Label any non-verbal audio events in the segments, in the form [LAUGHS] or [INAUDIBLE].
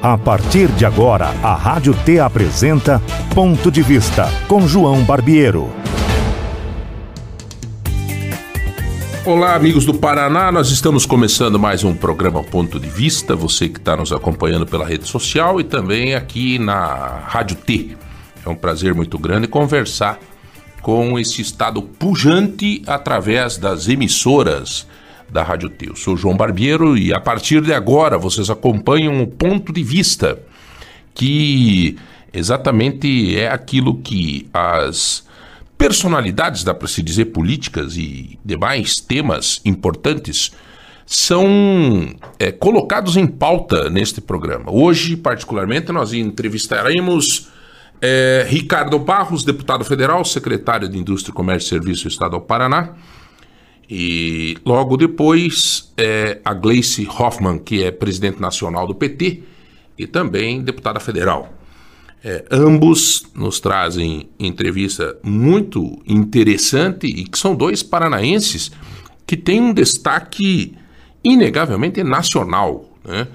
A partir de agora, a Rádio T apresenta Ponto de Vista com João Barbiero. Olá, amigos do Paraná. Nós estamos começando mais um programa Ponto de Vista. Você que está nos acompanhando pela rede social e também aqui na Rádio T. É um prazer muito grande conversar com esse estado pujante através das emissoras da Rádio T. Eu sou João Barbiero e a partir de agora vocês acompanham o ponto de vista que exatamente é aquilo que as personalidades, dá para se dizer, políticas e demais temas importantes são é, colocados em pauta neste programa. Hoje, particularmente, nós entrevistaremos é, Ricardo Barros, deputado federal, secretário de Indústria, Comércio e Serviço do Estado do Paraná, e logo depois, é, a Gleice Hoffmann, que é presidente nacional do PT e também deputada federal. É, ambos nos trazem entrevista muito interessante e que são dois paranaenses que têm um destaque inegavelmente nacional. Né?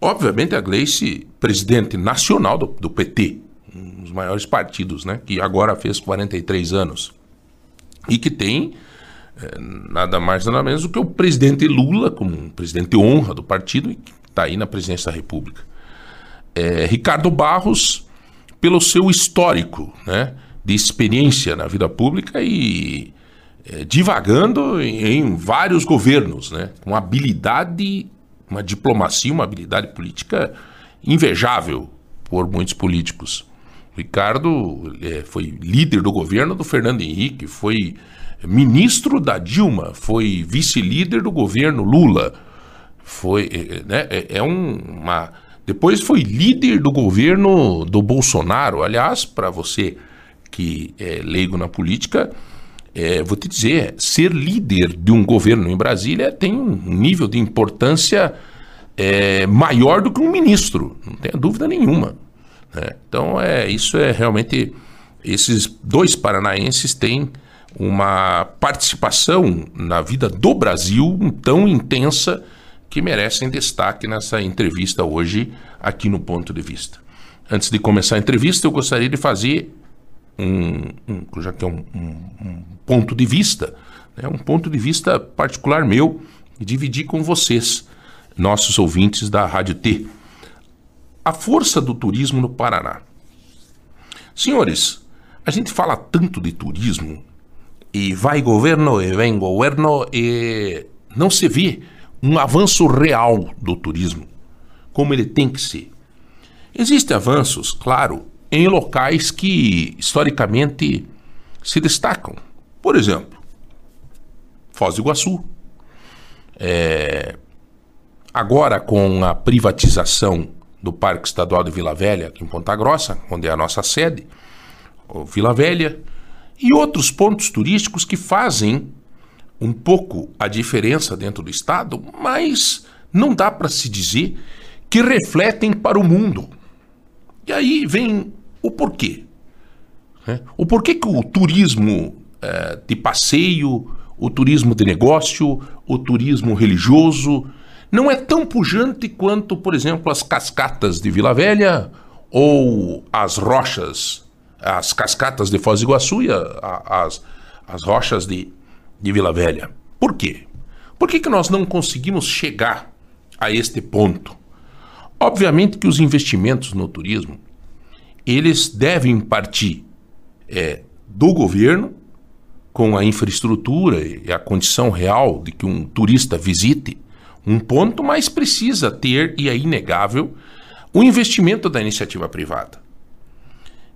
Obviamente, a Gleice, presidente nacional do, do PT, um dos maiores partidos, né? que agora fez 43 anos, e que tem nada mais nada menos do que o presidente Lula, como um presidente honra do partido, e que está aí na presidência da República. É, Ricardo Barros, pelo seu histórico né, de experiência na vida pública e é, divagando em, em, vários governos, né, com habilidade, uma diplomacia, uma habilidade política invejável por muitos políticos. Ricardo é, foi líder do governo do Fernando Henrique, foi ministro da Dilma, foi vice-líder do governo Lula, foi, eh, eh, né, é, é uma... Depois foi líder do governo do Bolsonaro. Aliás, para você que é leigo na política, é, vou te dizer, ser líder de um governo em Brasília tem um nível de importância é, maior do que um ministro, não tenha dúvida nenhuma. Né? Então, é, isso é realmente. Esses dois paranaenses têm uma participação na vida do Brasil tão intensa que merecem destaque nessa entrevista hoje aqui no Ponto de Vista. Antes de começar a entrevista, eu gostaria de fazer um, um já que é um, um, um, ponto de vista, né, um ponto de vista particular meu e dividir com vocês, nossos ouvintes da Rádio T. A força do turismo no Paraná. Senhores, a gente fala tanto de turismo e vai governo e vem governo e não se vê um avanço real do turismo, como ele tem que ser. Existem avanços, claro, em locais que historicamente se destacam. Por exemplo, Foz do Iguaçu. É, agora, com a privatização do Parque Estadual de Vila Velha, aqui em Ponta Grossa, onde é a nossa sede, Vila Velha, e outros pontos turísticos que fazem um pouco a diferença dentro do estado, mas não dá para se dizer que refletem para o mundo. E aí vem o porquê. Né? O porquê que o turismo é, de passeio, o turismo de negócio, o turismo religioso não é tão pujante quanto, por exemplo, as cascatas de Vila Velha ou as rochas as cascatas de Foz do Iguaçu e a, a, as, as rochas de, de Vila Velha. Por quê? Por que, que nós não conseguimos chegar a este ponto? Obviamente que os investimentos no turismo, eles devem partir é, do governo, com a infraestrutura e a condição real de que um turista visite um ponto, mas precisa ter, e é inegável, o investimento da iniciativa privada.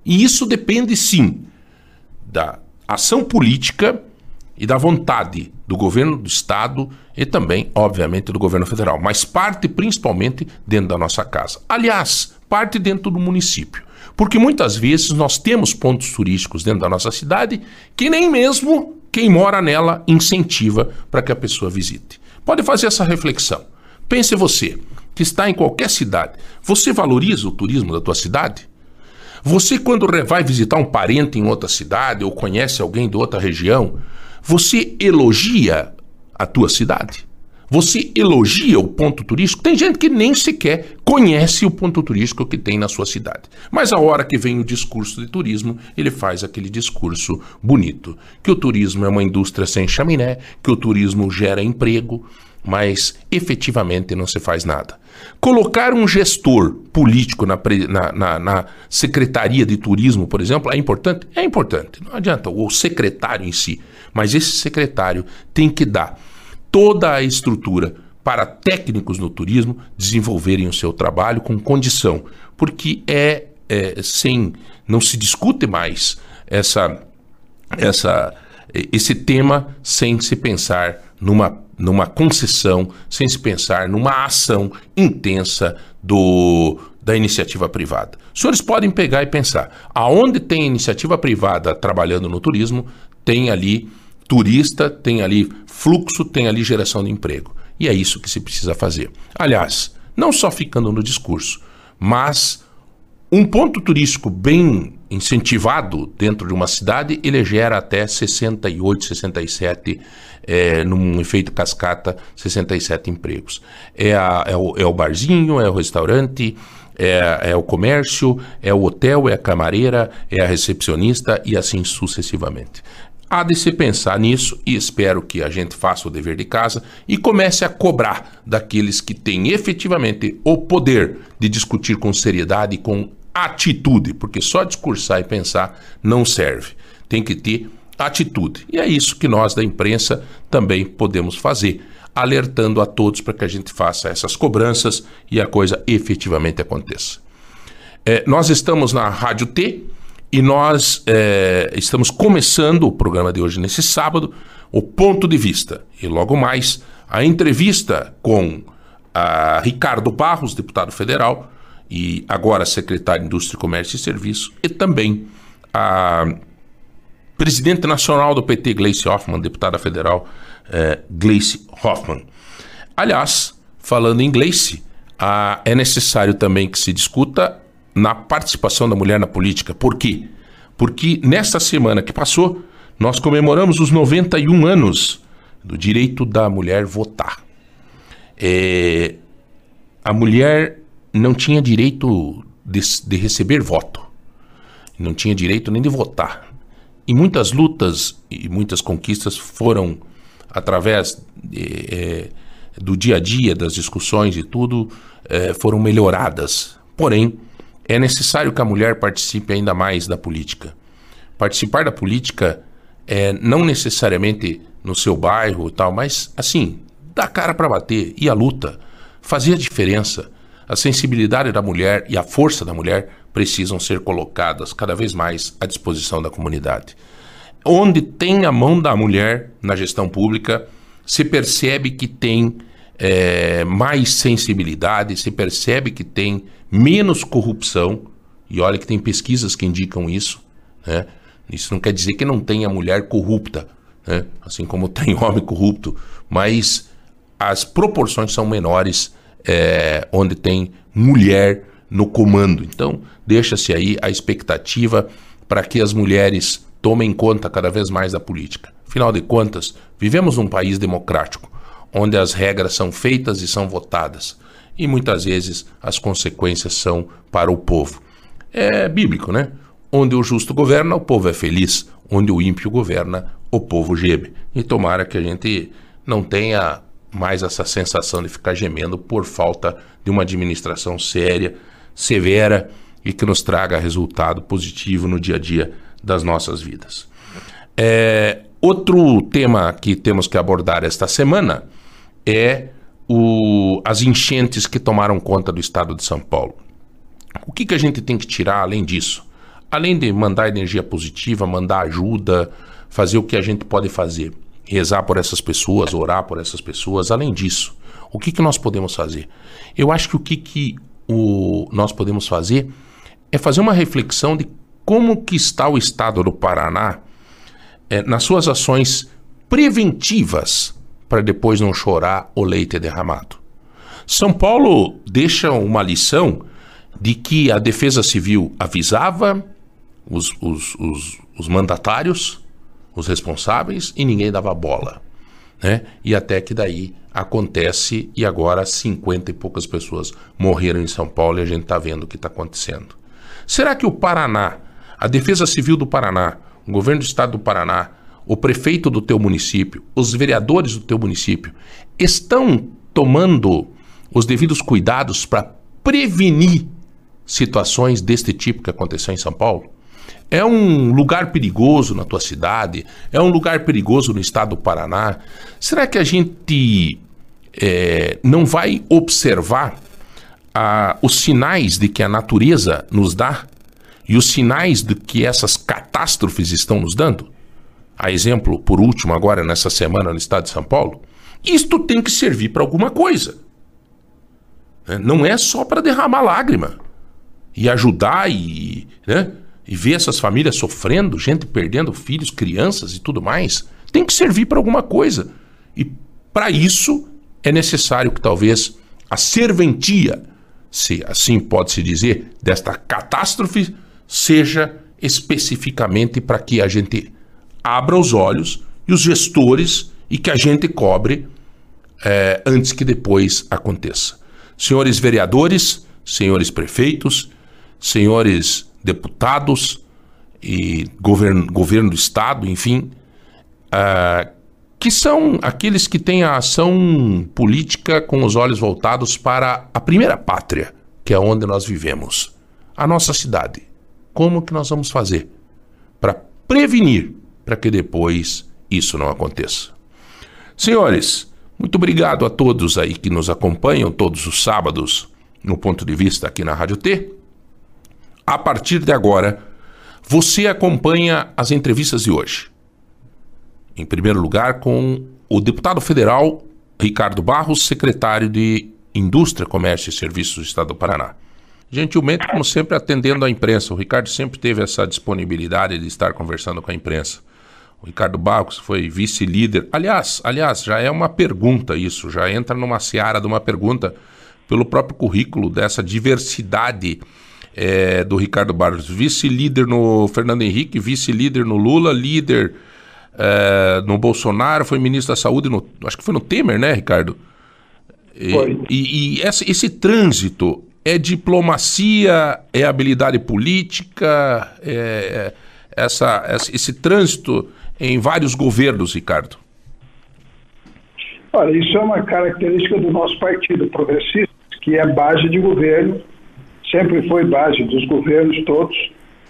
E isso depende sim da ação política e da vontade do governo do estado e também, obviamente, do governo federal, mas parte principalmente dentro da nossa casa. Aliás, parte dentro do município, porque muitas vezes nós temos pontos turísticos dentro da nossa cidade que nem mesmo quem mora nela incentiva para que a pessoa visite. Pode fazer essa reflexão. Pense você que está em qualquer cidade, você valoriza o turismo da tua cidade? Você, quando vai visitar um parente em outra cidade ou conhece alguém de outra região, você elogia a tua cidade? Você elogia o ponto turístico, tem gente que nem sequer conhece o ponto turístico que tem na sua cidade. Mas a hora que vem o discurso de turismo, ele faz aquele discurso bonito. Que o turismo é uma indústria sem chaminé, que o turismo gera emprego, mas efetivamente não se faz nada. Colocar um gestor político na, na, na, na, Secretaria de Turismo, por exemplo, é importante? É importante. Não adianta o secretário em si, mas esse secretário tem que dar toda a estrutura para técnicos no turismo desenvolverem o seu trabalho com condição, porque é, é sem não se discute mais essa essa esse tema sem se pensar numa numa concessão, sem se pensar numa ação intensa do da iniciativa privada. Os senhores podem pegar e pensar, aonde tem iniciativa privada trabalhando no turismo, tem ali turista, tem ali fluxo, tem ali geração de emprego. E é isso que se precisa fazer. Aliás, não só ficando no discurso, mas um ponto turístico bem incentivado dentro de uma cidade, ele gera até 68, 67, é, num efeito cascata, 67 empregos. É, a, é, o, é o barzinho, é o restaurante, é, é, o comércio, é o hotel, é a camareira, é a recepcionista e assim sucessivamente. Há de se pensar nisso e espero que a gente faça o dever de casa e comece a cobrar daqueles que têm efetivamente o poder de discutir com seriedade e com atitude, porque só discursar e pensar não serve. Tem que ter atitude. E é isso que nós da imprensa também podemos fazer, alertando a todos para que a gente faça essas cobranças e a coisa efetivamente aconteça. É, nós estamos na Rádio T e nós é, estamos começando o programa de hoje, nesse sábado, o Ponto de Vista. E logo mais, a entrevista com a Ricardo Barros, deputado federal, e agora secretário de Indústria, Comércio e Serviço, e também a presidente nacional do PT, Gleice Hoffmann, deputada federal é, Gleice Hoffmann. Aliás, falando em Gleice, a, é necessário também que se discuta na participação da mulher na política. Por quê? Porque nesta semana que passou, nós comemoramos os 91 anos do direito da mulher votar. É, a mulher não tinha direito de, de, receber voto, não tinha direito nem de votar. E muitas lutas e muitas conquistas foram através de, é, do dia a dia, das discussões e tudo, é, foram melhoradas. Porém, é necessário que a mulher participe ainda mais da política. Participar da política é não necessariamente no seu bairro e tal, mas assim, dar cara para bater e a luta, fazer a diferença. A sensibilidade da mulher e a força da mulher precisam ser colocadas cada vez mais à disposição da comunidade. Onde tem a mão da mulher na gestão pública, se percebe que tem é, mais sensibilidade, se percebe que tem menos corrupção, e olha que tem pesquisas que indicam isso, né? Isso não quer dizer que não tenha mulher corrupta, né? assim como tem [LAUGHS] homem corrupto, mas as proporções são menores é, onde tem mulher no comando. Então, deixa-se aí a expectativa para que as mulheres tomem conta cada vez mais da política. Afinal de contas, vivemos num país democrático, onde as regras são feitas e são votadas e muitas vezes as consequências são para o povo. É bíblico, né? Onde o justo governa, o povo é feliz. Onde o ímpio governa, o povo geme. E tomara que a gente não tenha mais essa sensação de ficar gemendo por falta de uma administração séria, severa e que nos traga resultado positivo no dia a dia das nossas vidas. É, outro tema que temos que abordar esta semana é o, as enchentes que tomaram conta do estado de São Paulo. O que, que a gente tem que tirar além disso? Além de mandar energia positiva, mandar ajuda, fazer o que a gente pode fazer, rezar por essas pessoas, orar por essas pessoas, além disso, o que, que nós podemos fazer? Eu acho que o que, que o, nós podemos fazer é fazer uma reflexão de como que está o estado do Paraná é, nas suas ações preventivas para depois não chorar o leite derramado. São Paulo deixa uma lição de que a Defesa Civil avisava os, os, os, os mandatários, os responsáveis, e ninguém dava bola. né? E até que daí acontece e agora 50 e poucas pessoas morreram em São Paulo e a gente está vendo o que está acontecendo. Será que o Paraná, a Defesa Civil do Paraná, o governo do estado do Paraná, o prefeito do teu município, os vereadores do teu município estão tomando os devidos cuidados para prevenir situações deste tipo que aconteceu em São Paulo? É um lugar perigoso na tua cidade? É um lugar perigoso no estado do Paraná? Será que a gente é, não vai observar ah, os sinais de que a natureza nos dá e os sinais de que essas catástrofes estão nos dando? A exemplo, por último, agora nessa semana no estado de São Paulo, isto tem que servir para alguma coisa. Né? Não é só para derramar lágrima e ajudar e. Né? e ver essas famílias sofrendo, gente perdendo filhos, crianças e tudo mais, tem que servir para alguma coisa. E para isso é necessário que talvez a serventia, se assim pode-se dizer, desta catástrofe, seja especificamente para que a gente abra os olhos e os gestores e que a gente cobre é, antes que depois aconteça. Senhores vereadores, senhores prefeitos, senhores deputados e governo, governo do Estado, enfim, uh, que são aqueles que têm a ação política com os olhos voltados para a primeira pátria, que é onde nós vivemos, a nossa cidade. Como que nós vamos fazer para prevenir para que depois isso não aconteça? Senhores, muito obrigado a todos aí que nos acompanham todos os sábados no ponto de vista aqui na Rádio T a partir de agora, você acompanha as entrevistas de hoje. Em primeiro lugar, com o deputado federal Ricardo Barros, secretário de Indústria, Comércio e Serviços do Estado do Paraná. Gentilmente, como sempre, atendendo à imprensa. O Ricardo sempre teve essa disponibilidade de estar conversando com a imprensa. O Ricardo Barros foi vice-líder. Aliás, aliás, já é uma pergunta isso, já entra numa seara de uma pergunta pelo próprio currículo dessa diversidade é, do Ricardo Barros, vice-líder no Fernando Henrique, vice-líder no Lula, líder é, no Bolsonaro, foi ministro da Saúde, no, acho que foi no Temer, né, Ricardo? E, foi. E, e esse, esse trânsito é diplomacia, é habilidade política, é, é essa, esse trânsito em vários governos, Ricardo? Olha, isso é uma característica do nosso partido progressista, que é base de governo sempre foi base dos governos todos,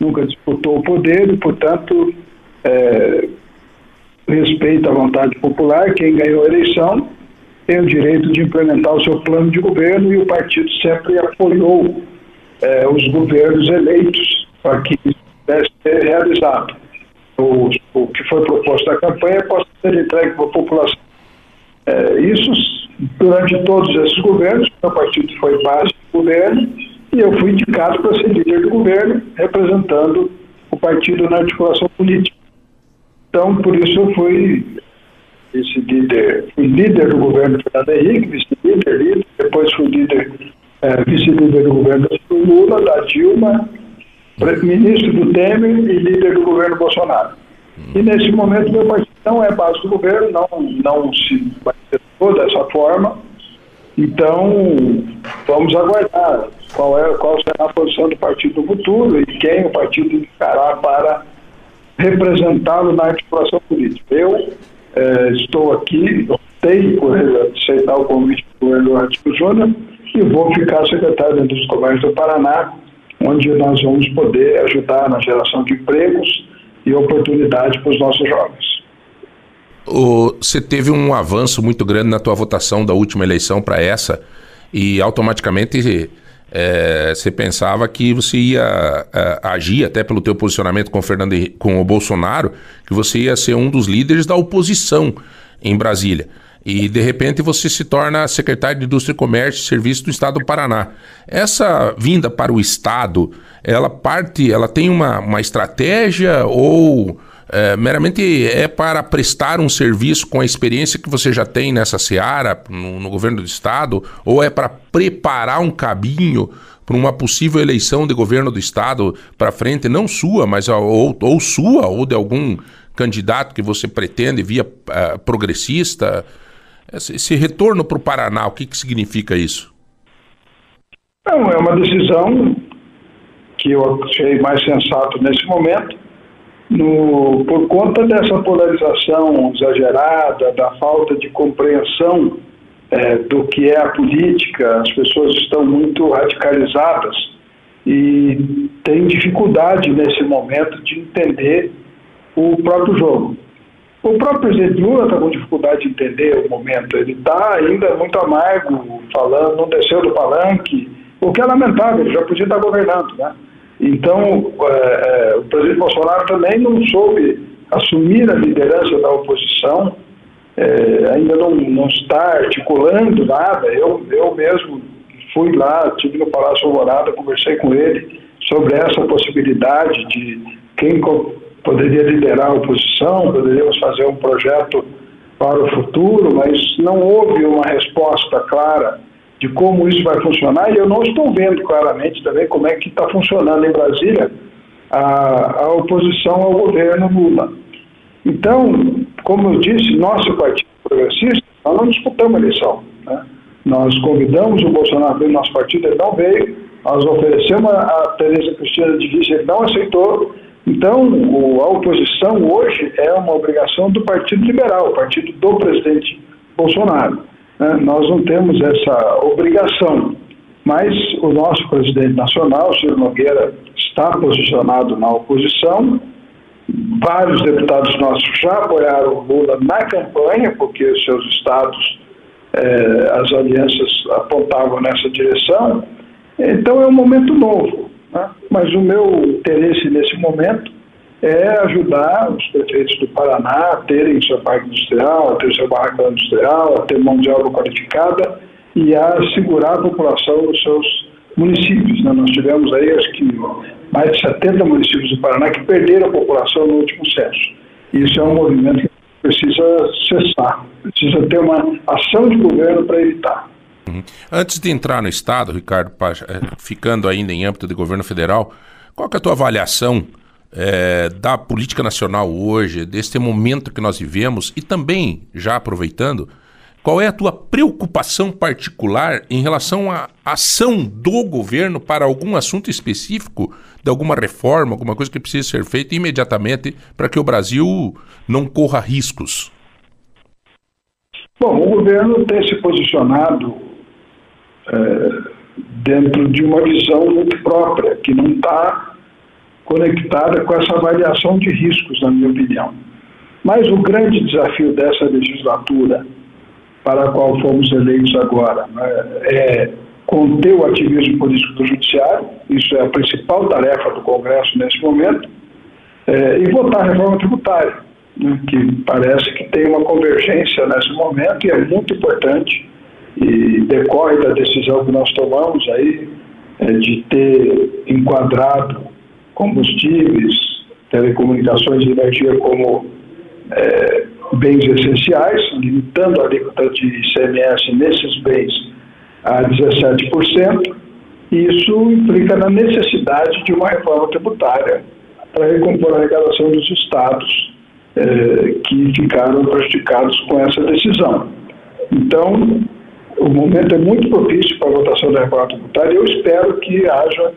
nunca disputou o poder e, portanto, é, respeita a vontade popular. Quem ganhou a eleição tem o direito de implementar o seu plano de governo e o partido sempre apoiou é, os governos eleitos para que isso pudesse ser realizado. O, o que foi proposto na campanha possa ser entregue para a população. É, isso, durante todos esses governos, o partido foi base do governo, e eu fui indicado para ser líder do governo, representando o partido na articulação política. Então, por isso eu fui esse líder, fui líder do governo do Fernando Henrique, vice-líder, líder, depois fui líder, é, vice-líder do governo do Lula, da Dilma, ministro do Temer e líder do governo Bolsonaro. E nesse momento meu partido não é base do governo, não, não se toda dessa forma. Então, vamos aguardar qual, é, qual será a posição do partido no futuro e quem o partido indicará para representá-lo na articulação política. Eu eh, estou aqui, optei por aceitar o convite do Eduardo Júnior e vou ficar secretário da Indústria Comércio do Paraná, onde nós vamos poder ajudar na geração de empregos e oportunidades para os nossos jovens. Você teve um avanço muito grande na tua votação da última eleição para essa e automaticamente é, você pensava que você ia é, agir, até pelo teu posicionamento com Fernando, com o Bolsonaro, que você ia ser um dos líderes da oposição em Brasília. E de repente você se torna secretário de Indústria e Comércio e Serviço do Estado do Paraná. Essa vinda para o Estado, ela parte, ela tem uma, uma estratégia ou é, meramente é para prestar um serviço com a experiência que você já tem nessa seara, no, no governo do Estado, ou é para preparar um caminho para uma possível eleição de governo do Estado para frente, não sua, mas ou, ou sua, ou de algum candidato que você pretende via uh, progressista? Esse, retorno para o Paraná, o que, que significa isso? Não, é uma decisão que eu achei mais sensato nesse momento, no, por conta dessa polarização exagerada, da falta de compreensão é, do que é a política, as pessoas estão muito radicalizadas e têm dificuldade nesse momento de entender o próprio jogo. O próprio presidente Lula está com dificuldade de entender o momento. Ele está ainda muito amargo, falando, não desceu do palanque, o que é lamentável, ele já podia estar governando. Né? Então, é, é, o presidente Bolsonaro também não soube assumir a liderança da oposição, é, ainda não, não está articulando nada. Eu, eu mesmo fui lá, estive no Palácio Alvorada, conversei com ele sobre essa possibilidade de quem poderia liderar a oposição, poderíamos fazer um projeto para o futuro, mas não houve uma resposta clara de como isso vai funcionar e eu não estou vendo claramente também como é que está funcionando em Brasília a, a oposição ao governo Lula. Então, como eu disse, nosso Partido Progressista, nós não disputamos a eleição. Né? Nós convidamos o Bolsonaro para o nosso partido, ele não veio, nós oferecemos a, Tereza Cristina de vice, ele não aceitou, então, a oposição hoje é uma obrigação do Partido Liberal, o partido do presidente Bolsonaro. Né? Nós não temos essa obrigação, mas o nosso presidente nacional, Ciro Nogueira, está posicionado na oposição. Vários deputados nossos já apoiaram o Lula na campanha, porque os seus estados, eh, as alianças apontavam nessa direção. Então, é um momento novo. Né? Mas o meu interesse nesse momento é ajudar os prefeitos do Paraná a terem seu parque industrial, a ter seu barracão industrial, a ter mão de obra qualificada e a segurar a população dos seus municípios. Né? Nós tivemos aí, acho que, mais de 70 municípios do Paraná que perderam a população no último censo. Isso é um movimento que precisa cessar, precisa ter uma ação de governo para evitar. Uhum. Antes de entrar no Estado, Ricardo, eh, ficando ainda em âmbito de governo federal, qual é a tua avaliação é, da política nacional hoje, deste momento que nós vivemos e também, já aproveitando, qual é a tua preocupação particular em relação à ação do governo para algum assunto específico, de alguma reforma, alguma coisa que precisa ser feita imediatamente para que o Brasil não corra riscos? Bom, o governo tem se posicionado dentro de uma visão muito própria, que não está conectada com essa avaliação de riscos, na minha opinião. Mas o grande desafio dessa legislatura, para a qual fomos eleitos agora, né, é conter o ativismo político do Judiciário, isso é a principal tarefa do Congresso nesse momento, é, e votar a reforma tributária, né, que parece que tem uma convergência nesse momento e é muito importante e decorre da decisão que nós tomamos aí é, de ter enquadrado combustíveis, telecomunicações e energia como é, bens essenciais, limitando a alíquota de ICMS nesses bens a 17%. Isso implica na necessidade de uma reforma tributária para recompor a arrecadação dos estados é, que ficaram prejudicados com essa decisão. Então, o momento é muito propício para a votação da reforma tributária e eu espero que haja,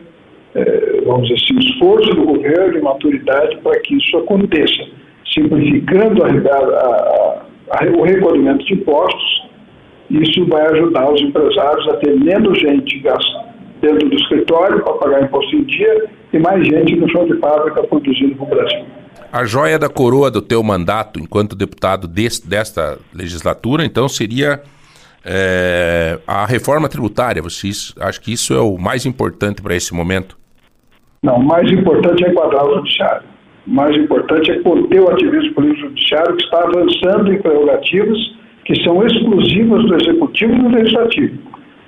é, vamos dizer assim, esforço do governo e maturidade para que isso aconteça, simplificando a, a, a, o recolhimento de impostos. Isso vai ajudar os empresários a ter menos gente dentro do escritório para pagar imposto em dia e mais gente no chão de fábrica produzindo para o Brasil. A joia da coroa do teu mandato enquanto deputado deste, desta legislatura, então, seria é, a reforma tributária, vocês acham que isso é o mais importante para esse momento? Não, o mais importante é enquadrar o judiciário. O mais importante é conter o ativismo político judiciário que está avançando em prerrogativas que são exclusivas do executivo e do legislativo.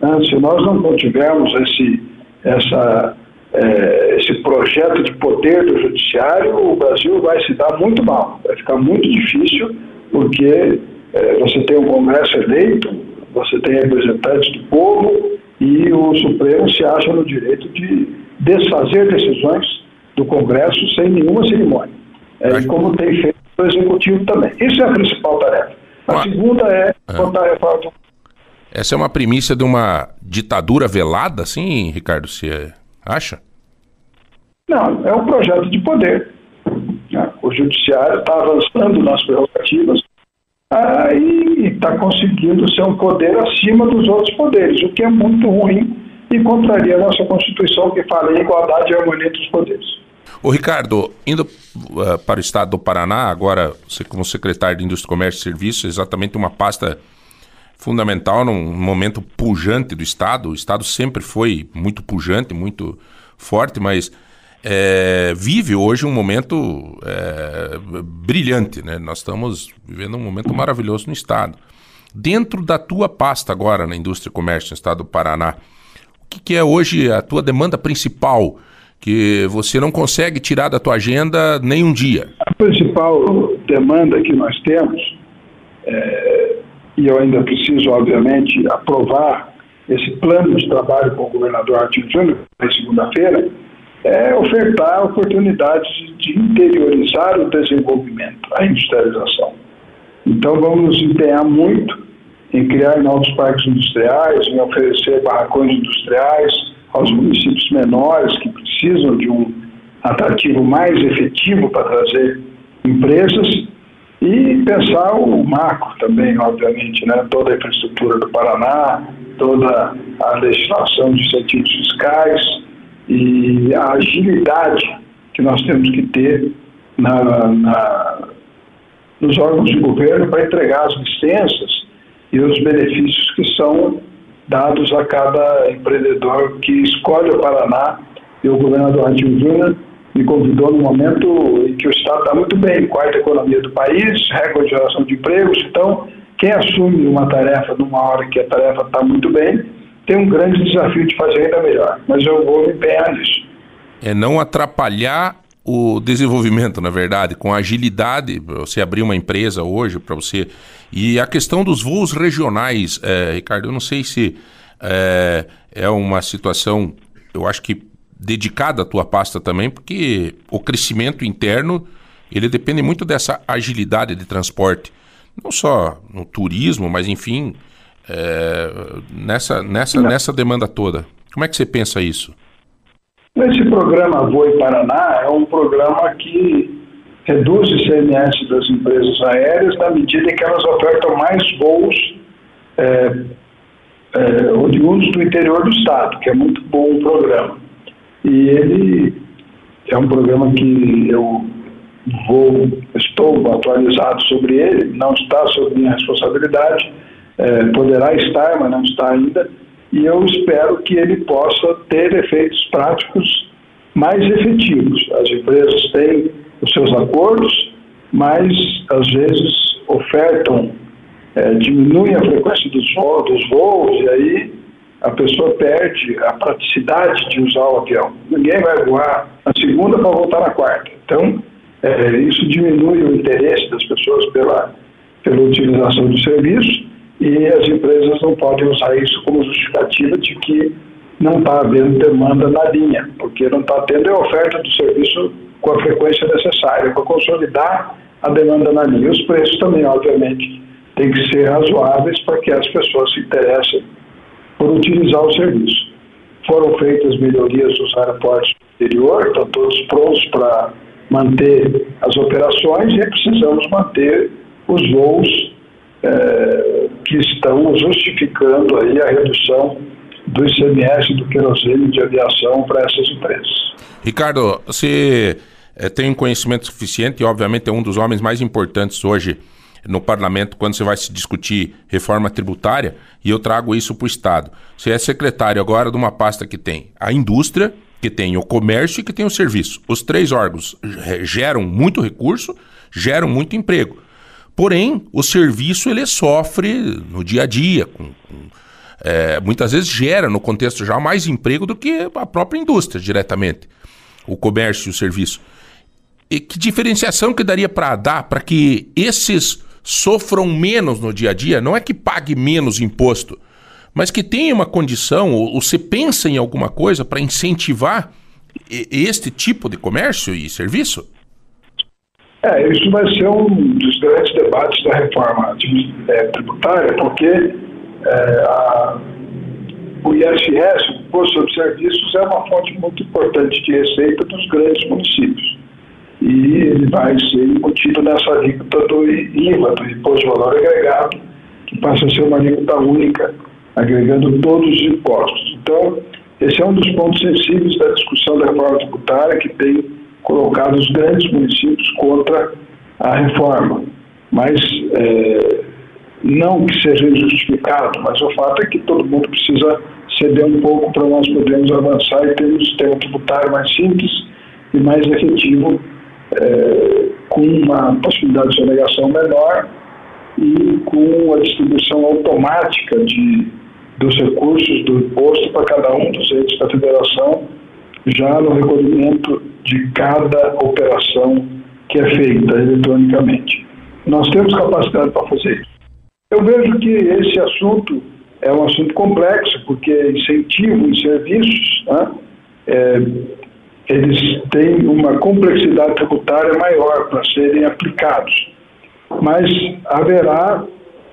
Né? Se nós não tivermos esse, essa, é, esse projeto de poder do judiciário, o Brasil vai se dar muito mal. Vai ficar muito difícil, porque é, você tem um Congresso eleito, você tem representantes do povo e o Supremo se acha no direito de desfazer decisões do Congresso sem nenhuma cerimônia. É, como tem feito do executivo também. Isso é a principal tarefa. A segunda é votar a reforma essa é uma primícia de uma ditadura velada, assim, Ricardo? Você acha? Não, é um projeto de poder. O judiciário está avançando nas prerrogativas e está conseguindo ser um poder acima dos outros poderes, o que é muito ruim e contraria a nossa Constituição que fala em igualdade e harmonia dos poderes. O Ricardo, indo uh, para o estado do Paraná, agora você como secretário de Indústria, Comércio e Serviços, exatamente uma pasta fundamental num momento pujante do Estado. O Estado sempre foi muito pujante, muito forte, mas é, vive hoje um momento é, brilhante. Né? Nós estamos vivendo um momento maravilhoso no Estado. Dentro da tua pasta agora na indústria e comércio no Estado do Paraná, o que, que é hoje a tua demanda principal que você não consegue tirar da tua agenda nem um dia? A principal demanda que nós temos é, e eu ainda preciso, obviamente, aprovar esse plano de trabalho com o governador Arthur Júnior, na segunda-feira, é ofertar oportunidades de interiorizar o desenvolvimento, a industrialização. Então, vamos nos empenhar muito em criar novos parques industriais, em oferecer barracões industriais aos municípios menores que precisam de um atrativo mais efetivo para trazer empresas e pensar o macro também, obviamente, né? toda a infraestrutura do Paraná, toda a legislação de incentivos fiscais e a agilidade que nós temos que ter na, na, nos órgãos de governo para entregar as licenças e os benefícios que são dados a cada empreendedor que escolhe o Paraná e o governador Adil Júnior me convidou no momento em que o Estado está muito bem, quarta economia do país, recorde de geração de empregos. Então, quem assume uma tarefa numa hora que a tarefa está muito bem, tem um grande desafio de fazer ainda melhor. Mas eu vou me empenhar nisso. É não atrapalhar o desenvolvimento, na verdade, com agilidade, você abrir uma empresa hoje, para você. E a questão dos voos regionais, é, Ricardo, eu não sei se é, é uma situação, eu acho que dedicada à tua pasta também, porque o crescimento interno ele depende muito dessa agilidade de transporte, não só no turismo, mas enfim é, nessa nessa nessa demanda toda. Como é que você pensa isso? Esse programa Voe Paraná é um programa que reduz o ICMS das empresas aéreas na medida em que elas ofertam mais voos é, é, oriundos do interior do estado, que é muito bom o programa. E ele é um programa que eu vou, estou atualizado sobre ele, não está sob minha responsabilidade, é, poderá estar, mas não está ainda, e eu espero que ele possa ter efeitos práticos mais efetivos. As empresas têm os seus acordos, mas às vezes ofertam, é, diminuem a frequência dos voos, dos voos e aí a pessoa perde a praticidade de usar o avião. Ninguém vai voar na segunda para voltar na quarta. Então, é, isso diminui o interesse das pessoas pela, pela utilização do serviço e as empresas não podem usar isso como justificativa de que não está havendo demanda na linha, porque não está tendo a oferta do serviço com a frequência necessária para consolidar a demanda na linha. Os preços também, obviamente, têm que ser razoáveis para que as pessoas se interessem por utilizar o serviço. Foram feitas melhorias nos aeroportos do interior, estão todos prontos para manter as operações e precisamos manter os voos é, que estão justificando aí a redução do ICMS do querosene de aviação para essas empresas. Ricardo, você é, tem um conhecimento suficiente e obviamente é um dos homens mais importantes hoje no parlamento quando você vai se discutir reforma tributária, e eu trago isso para o Estado. Você é secretário agora de uma pasta que tem a indústria, que tem o comércio e que tem o serviço. Os três órgãos geram muito recurso, geram muito emprego. Porém, o serviço ele sofre no dia a dia, com, com, é, muitas vezes gera no contexto já mais emprego do que a própria indústria diretamente, o comércio e o serviço. E que diferenciação que daria para dar para que esses sofram menos no dia a dia, não é que pague menos imposto, mas que tenha uma condição, ou, ou você pensa em alguma coisa para incentivar este tipo de comércio e serviço? É, isso vai ser um dos grandes debates da reforma é, tributária, porque é, a, o ISS, o Imposto sobre Serviços, é uma fonte muito importante de receita dos grandes municípios. E ele vai ser embutido nessa alíquota do IVA, do Imposto de Valor Agregado, que passa a ser uma alíquota única, agregando todos os impostos. Então, esse é um dos pontos sensíveis da discussão da reforma tributária que tem colocado os grandes municípios contra a reforma. Mas é, não que seja injustificado, mas o fato é que todo mundo precisa ceder um pouco para nós podermos avançar e ter um sistema tributário mais simples e mais efetivo, é, com uma possibilidade de sonegação menor e com a distribuição automática de, dos recursos do imposto para cada um dos entes da federação, já no recolhimento de cada operação que é feita eletronicamente. Nós temos capacidade para fazer isso. Eu vejo que esse assunto é um assunto complexo, porque incentivo em serviços, né, é, eles têm uma complexidade tributária maior para serem aplicados. Mas haverá,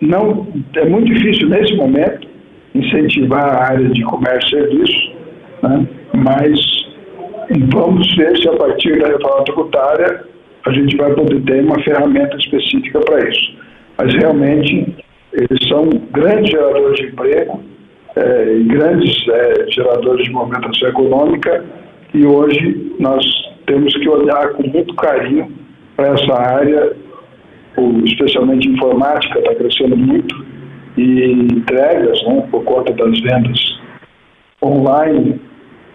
não, é muito difícil nesse momento incentivar a área de comércio e serviços, né, mas vamos ver se a partir da reforma tributária a gente vai poder ter uma ferramenta específica para isso. Mas realmente eles são grandes geradores de emprego é, e grandes é, geradores de movimentação econômica e hoje nós temos que olhar com muito carinho para essa área, especialmente informática está crescendo muito e entregas, né, por conta das vendas online,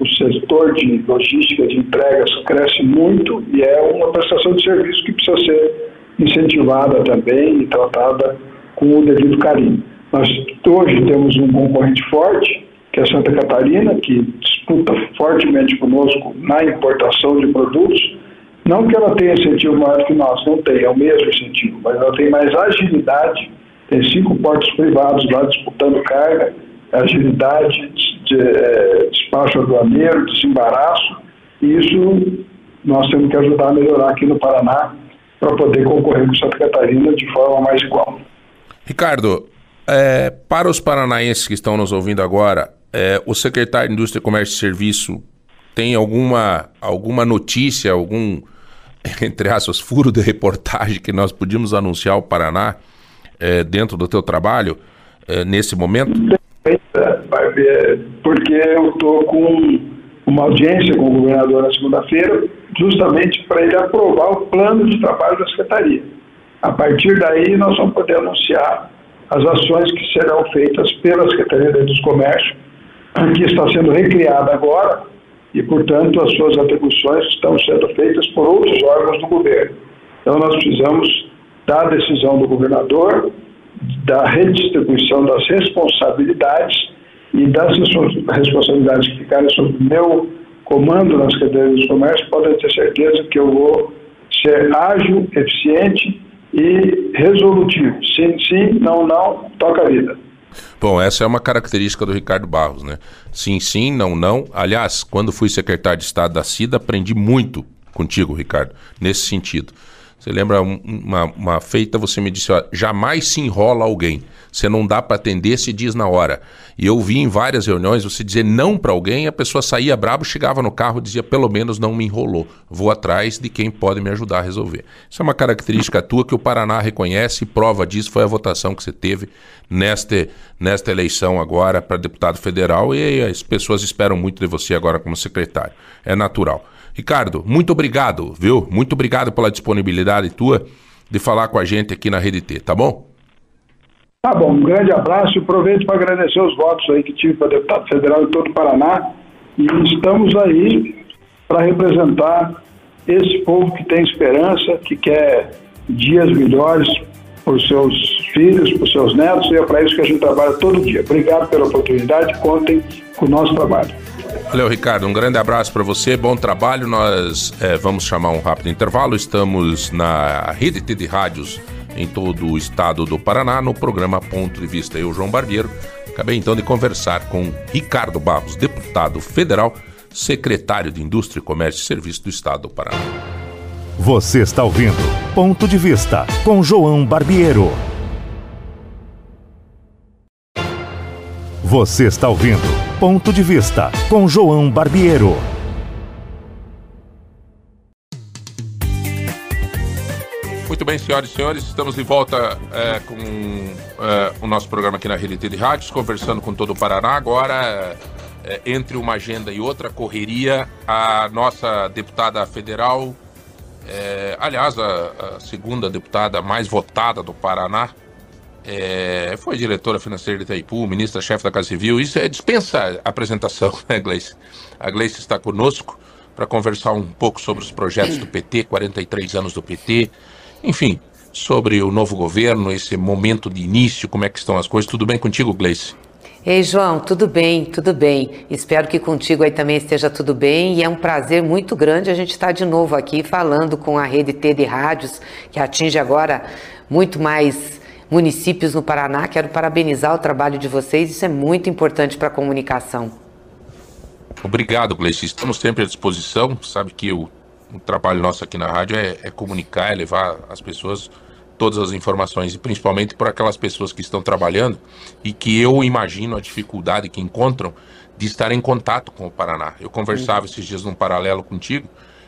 o setor de logística de entregas cresce muito e é uma prestação de serviço que precisa ser incentivada também e tratada com o devido carinho. Nós hoje temos um concorrente forte, que é Santa Catarina, que disputa fortemente conosco na importação de produtos. Não que ela tenha incentivo maior que nós, não tem, é o mesmo incentivo, mas ela tem mais agilidade, tem cinco portos privados lá disputando carga, agilidade, de, de, é, despacho aduaneiro, desembaraço, e isso nós temos que ajudar a melhorar aqui no Paraná para poder concorrer com Santa Catarina de forma mais igual. Ricardo, é, para os paranaenses que estão nos ouvindo agora, é, o secretário de Indústria, Comércio e Serviço tem alguma, alguma notícia, algum, [LAUGHS] entre aspas, furo de reportagem que nós podíamos anunciar ao Paraná é, dentro do teu trabalho nesse momento? Ver, porque eu estou com uma audiência com o governador na segunda-feira, justamente para ele aprovar o plano de trabalho da secretaria. A partir daí, nós vamos poder anunciar as ações que serão feitas pela Secretaria dos Comércio, que está sendo recriada agora, e, portanto, as suas atribuições estão sendo feitas por outros órgãos do governo. Então, nós precisamos da decisão do governador, da redistribuição das responsabilidades e das responsabilidades que ficarem sob meu comando na Secretaria dos Comércio, podem ter certeza que eu vou ser ágil, eficiente e resolutivo. Sim, sim, não, não, toca a vida. Bom, essa é uma característica do Ricardo Barros, né? Sim, sim, não, não. Aliás, quando fui secretário de Estado da CIDA, aprendi muito contigo, Ricardo, nesse sentido. Você lembra uma, uma feita, você me disse, ó, jamais se enrola alguém. Você não dá para atender, se diz na hora. E eu vi em várias reuniões você dizer não para alguém, a pessoa saía brabo, chegava no carro dizia, pelo menos não me enrolou. Vou atrás de quem pode me ajudar a resolver. Isso é uma característica tua que o Paraná reconhece e prova disso foi a votação que você teve nesta, nesta eleição agora para deputado federal e as pessoas esperam muito de você agora como secretário. É natural. Ricardo, muito obrigado, viu? Muito obrigado pela disponibilidade tua de falar com a gente aqui na Rede T, tá bom? Tá bom, um grande abraço e aproveito para agradecer os votos aí que tive para deputado federal em todo o Paraná e estamos aí para representar esse povo que tem esperança, que quer dias melhores para os seus filhos, para os seus netos, e é para isso que a gente trabalha todo dia. Obrigado pela oportunidade, contem com o nosso trabalho. Valeu, Ricardo. Um grande abraço para você, bom trabalho. Nós é, vamos chamar um rápido intervalo. Estamos na rede de rádios em todo o estado do Paraná, no programa Ponto de Vista. Eu, João Barbeiro, acabei então de conversar com Ricardo Barros, deputado federal, secretário de Indústria, Comércio e Serviço do estado do Paraná. Você está ouvindo Ponto de Vista com João Barbiero. Você está ouvindo Ponto de Vista com João Barbiero. Muito bem, senhoras e senhores, estamos de volta é, com é, o nosso programa aqui na Rede de Rádios, conversando com todo o Paraná. Agora, é, entre uma agenda e outra, correria, a nossa deputada federal, é, aliás, a, a, segunda deputada mais votada do Paraná, é, foi diretora financeira de Itaipu, ministra-chefe da Casa Civil. Isso é dispensa apresentação, [LAUGHS] né, Gleice? A Gleice está conosco para conversar um pouco sobre os projetos do PT, 43 anos do PT, enfim, sobre o novo governo, esse momento de início, como é que estão as coisas. Tudo bem contigo, Gleice? Ei, João, tudo bem, tudo bem. Espero que contigo aí também esteja tudo bem e é um prazer muito grande a gente estar de novo aqui falando com a Rede T de rádios, que atinge agora muito mais municípios no Paraná. Quero parabenizar o trabalho de vocês, isso é muito importante para a comunicação. Obrigado, Gleice. Estamos sempre à disposição. Sabe que o o trabalho nosso aqui na rádio é, é comunicar, é levar às pessoas todas as informações, e principalmente para aquelas pessoas que estão trabalhando e que eu imagino a dificuldade que encontram de estar em contato com o Paraná. Eu conversava esses dias num paralelo contigo,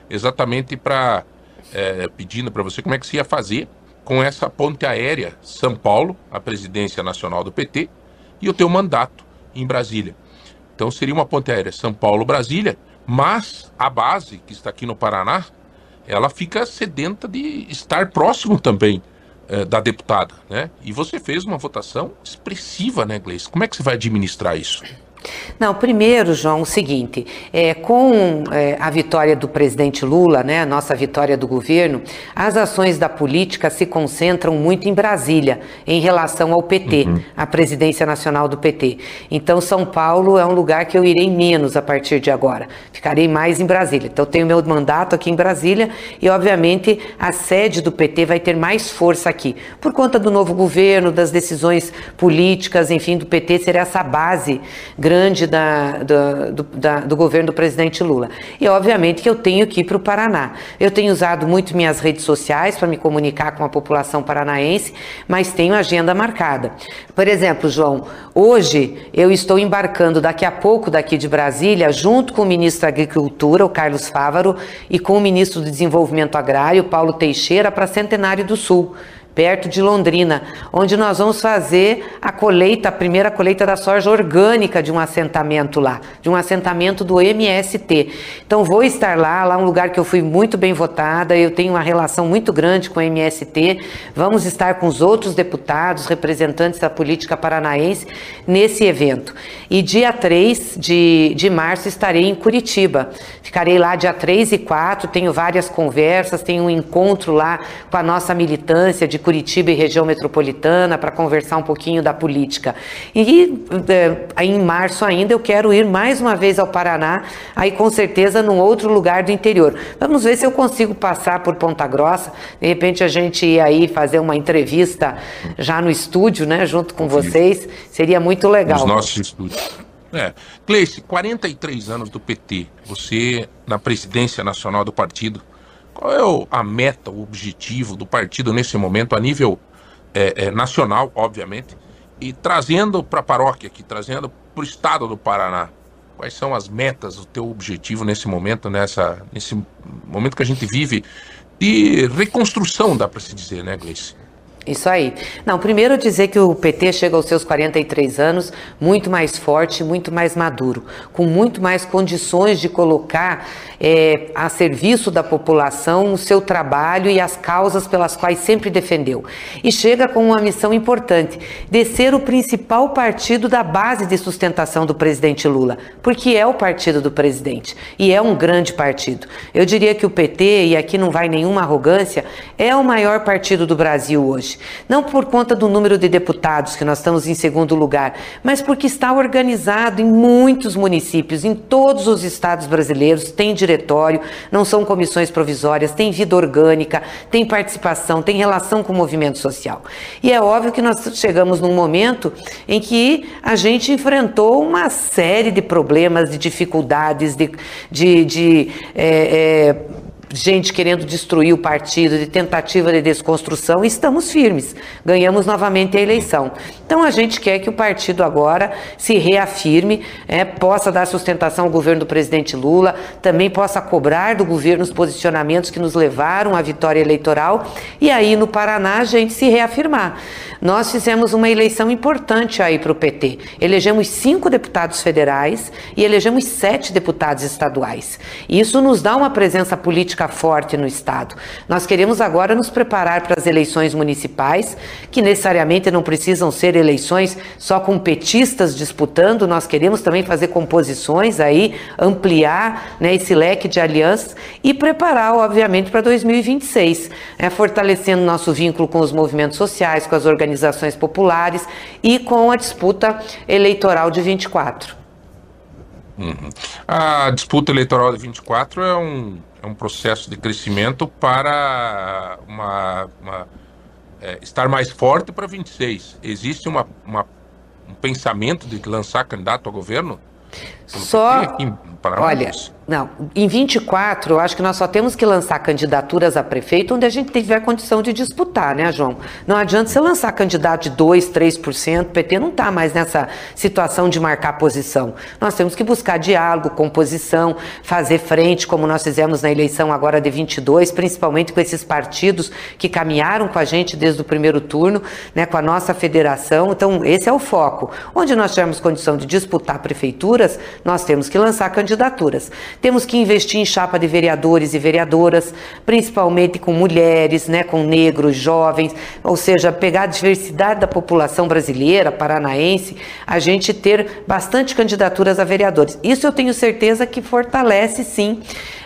exatamente para é, pedindo para você como é que se ia fazer com essa ponte aérea São Paulo, a presidência nacional do PT, e o teu mandato em Brasília. Então seria uma ponte aérea São Paulo-Brasília, mas a base, que está aqui no Paraná, ela fica sedenta de estar próximo também eh, da deputada, né? E você fez uma votação expressiva, né, Gleice? Como é que você vai administrar isso? Não, primeiro, João, o seguinte, é, com é, a vitória do presidente Lula, né, a nossa vitória do governo, as ações da política se concentram muito em Brasília, em relação ao PT, uhum. a presidência nacional do PT. Então, São Paulo é um lugar que eu irei menos a partir de agora, ficarei mais em Brasília. Então, tenho meu mandato aqui em Brasília e, obviamente, a sede do PT vai ter mais força aqui, por conta do novo governo, das decisões políticas, enfim, do PT ser essa base grande grande da, do, do, da, do governo do presidente Lula. E obviamente que eu tenho que ir para o Paraná. Eu tenho usado muito minhas redes sociais para me comunicar com a população paranaense, mas tenho agenda marcada. Por exemplo, João, hoje eu estou embarcando daqui a pouco daqui de Brasília, junto com o ministro da Agricultura, o Carlos Fávaro, e com o ministro do Desenvolvimento Agrário, Paulo Teixeira, para Centenário do Sul perto de Londrina, onde nós vamos fazer a colheita, a primeira colheita da soja orgânica de um assentamento lá, de um assentamento do MST. Então vou estar lá, lá é um lugar que eu fui muito bem votada, eu tenho uma relação muito grande com o MST. Vamos estar com os outros deputados, representantes da política paranaense nesse evento. E dia 3 de, de março estarei em Curitiba. Ficarei lá dia 3 e 4, tenho várias conversas, tenho um encontro lá com a nossa militância de Curitiba e região metropolitana para conversar um pouquinho da política. E é, em março ainda eu quero ir mais uma vez ao Paraná, aí com certeza num outro lugar do interior. Vamos ver se eu consigo passar por Ponta Grossa, de repente a gente ir aí fazer uma entrevista já no estúdio, né, junto com vocês, seria muito legal. Os nossos estúdios. É. Gleice, 43 anos do PT, você na presidência nacional do partido, qual é o, a meta, o objetivo do partido nesse momento, a nível é, é, nacional, obviamente, e trazendo para a paróquia aqui, trazendo para o estado do Paraná? Quais são as metas, o teu objetivo nesse momento, nessa, nesse momento que a gente vive de reconstrução, dá para se dizer, né, Gleice? Isso aí. Não, primeiro dizer que o PT chega aos seus 43 anos muito mais forte, muito mais maduro, com muito mais condições de colocar é, a serviço da população o seu trabalho e as causas pelas quais sempre defendeu. E chega com uma missão importante, de ser o principal partido da base de sustentação do presidente Lula, porque é o partido do presidente e é um grande partido. Eu diria que o PT, e aqui não vai nenhuma arrogância, é o maior partido do Brasil hoje hoje. Não por conta do número de deputados, que nós estamos em segundo lugar, mas porque está organizado em muitos municípios, em todos os estados brasileiros, tem diretório, não são comissões provisórias, tem vida orgânica, tem participação, tem relação com o movimento social. E é óbvio que nós chegamos num momento em que a gente enfrentou uma série de problemas, de dificuldades, de, de, de é, é, gente querendo destruir o partido, de tentativa de desconstrução, estamos firmes. Ganhamos novamente a eleição. Então a gente quer que o partido agora se reafirme, é, possa dar sustentação ao governo do presidente Lula, também possa cobrar do governo os posicionamentos que nos levaram à vitória eleitoral e aí no Paraná a gente se reafirmar. Nós fizemos uma eleição importante aí para o PT. Elegemos cinco deputados federais e elegemos sete deputados estaduais. Isso nos dá uma presença política forte no Estado. Nós queremos agora nos preparar para as eleições municipais, que necessariamente não precisam ser eleições só com petistas disputando, nós queremos também fazer composições aí, ampliar né, esse leque de alianças e preparar, obviamente, para 2026, né, fortalecendo nosso vínculo com os movimentos sociais, com as organizações organizações populares e com a disputa eleitoral de 24. Uhum. A disputa eleitoral de 24 é um, é um processo de crescimento para uma, uma é, estar mais forte para 26. Existe uma, uma, um pensamento de lançar candidato a governo? Só. Olha, não, em 24, eu acho que nós só temos que lançar candidaturas a prefeito onde a gente tiver condição de disputar, né, João? Não adianta você lançar candidato de 2, 3%, o PT não está mais nessa situação de marcar posição. Nós temos que buscar diálogo, composição, fazer frente, como nós fizemos na eleição agora de 22, principalmente com esses partidos que caminharam com a gente desde o primeiro turno, né, com a nossa federação. Então, esse é o foco. Onde nós tivermos condição de disputar prefeituras, nós temos que lançar candidaturas. Temos que investir em chapa de vereadores e vereadoras, principalmente com mulheres, né, com negros, jovens, ou seja, pegar a diversidade da população brasileira, paranaense, a gente ter bastante candidaturas a vereadores. Isso eu tenho certeza que fortalece sim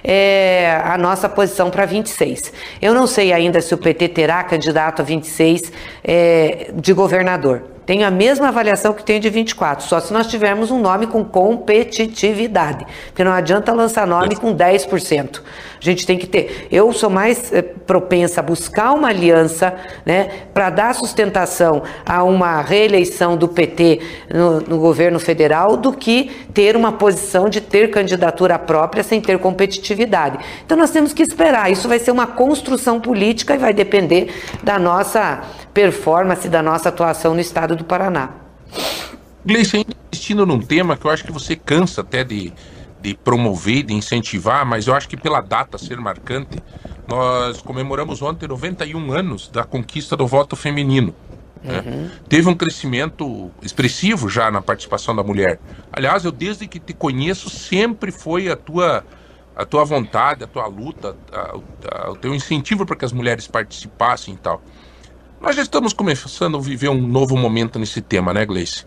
é, a nossa posição para 26. Eu não sei ainda se o PT terá candidato a 26 é, de governador tem a mesma avaliação que tem de 24, só se nós tivermos um nome com competitividade. Porque não adianta lançar nome com 10%. A gente tem que ter. Eu sou mais é, propensa a buscar uma aliança né, para dar sustentação a uma reeleição do PT no, no governo federal do que ter uma posição de ter candidatura própria sem ter competitividade. Então nós temos que esperar. Isso vai ser uma construção política e vai depender da nossa performance, da nossa atuação no estado do Paraná. Gleice, insistindo num tema que eu acho que você cansa até de, de promover, de incentivar, mas eu acho que pela data ser marcante, nós comemoramos ontem 91 anos da conquista do voto feminino. Né? Uhum. Teve um crescimento expressivo já na participação da mulher. Aliás, eu desde que te conheço sempre foi a tua a tua vontade, a tua luta, a, a, o teu incentivo para que as mulheres participassem e tal. Nós já estamos começando a viver um novo momento nesse tema, né, Gleice?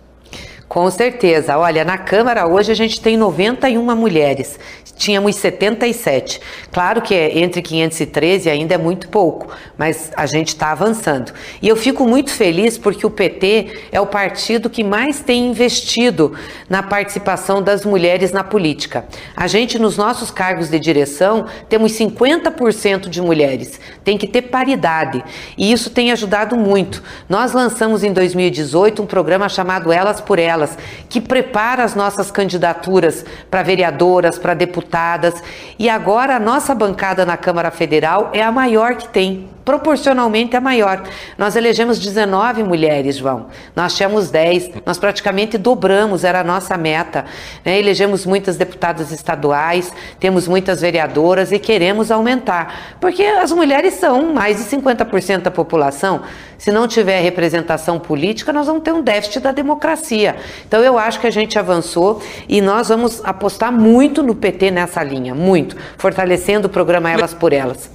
Com certeza. Olha, na Câmara hoje a gente tem 91 mulheres. Tínhamos 77. Claro que é entre 513 ainda é muito pouco, mas a gente está avançando. E eu fico muito feliz porque o PT é o partido que mais tem investido na participação das mulheres na política. A gente, nos nossos cargos de direção, temos 50% de mulheres. Tem que ter paridade. E isso tem ajudado muito. Nós lançamos em 2018 um programa chamado Elas por Elas delas, que prepara as nossas candidaturas para vereadoras, para deputadas. E agora a nossa bancada na Câmara Federal é a maior que tem proporcionalmente a maior. Nós elegemos 19 mulheres, João. Nós tínhamos 10. Nós praticamente dobramos, era a nossa meta. Né? Elegemos muitas deputadas estaduais, temos muitas vereadoras e queremos aumentar. Porque as mulheres são mais de 50% da população. Se não tiver representação política, nós vamos ter um déficit da democracia. Então eu acho que a gente avançou e nós vamos apostar muito no PT nessa linha, muito, fortalecendo o programa Elas por Elas.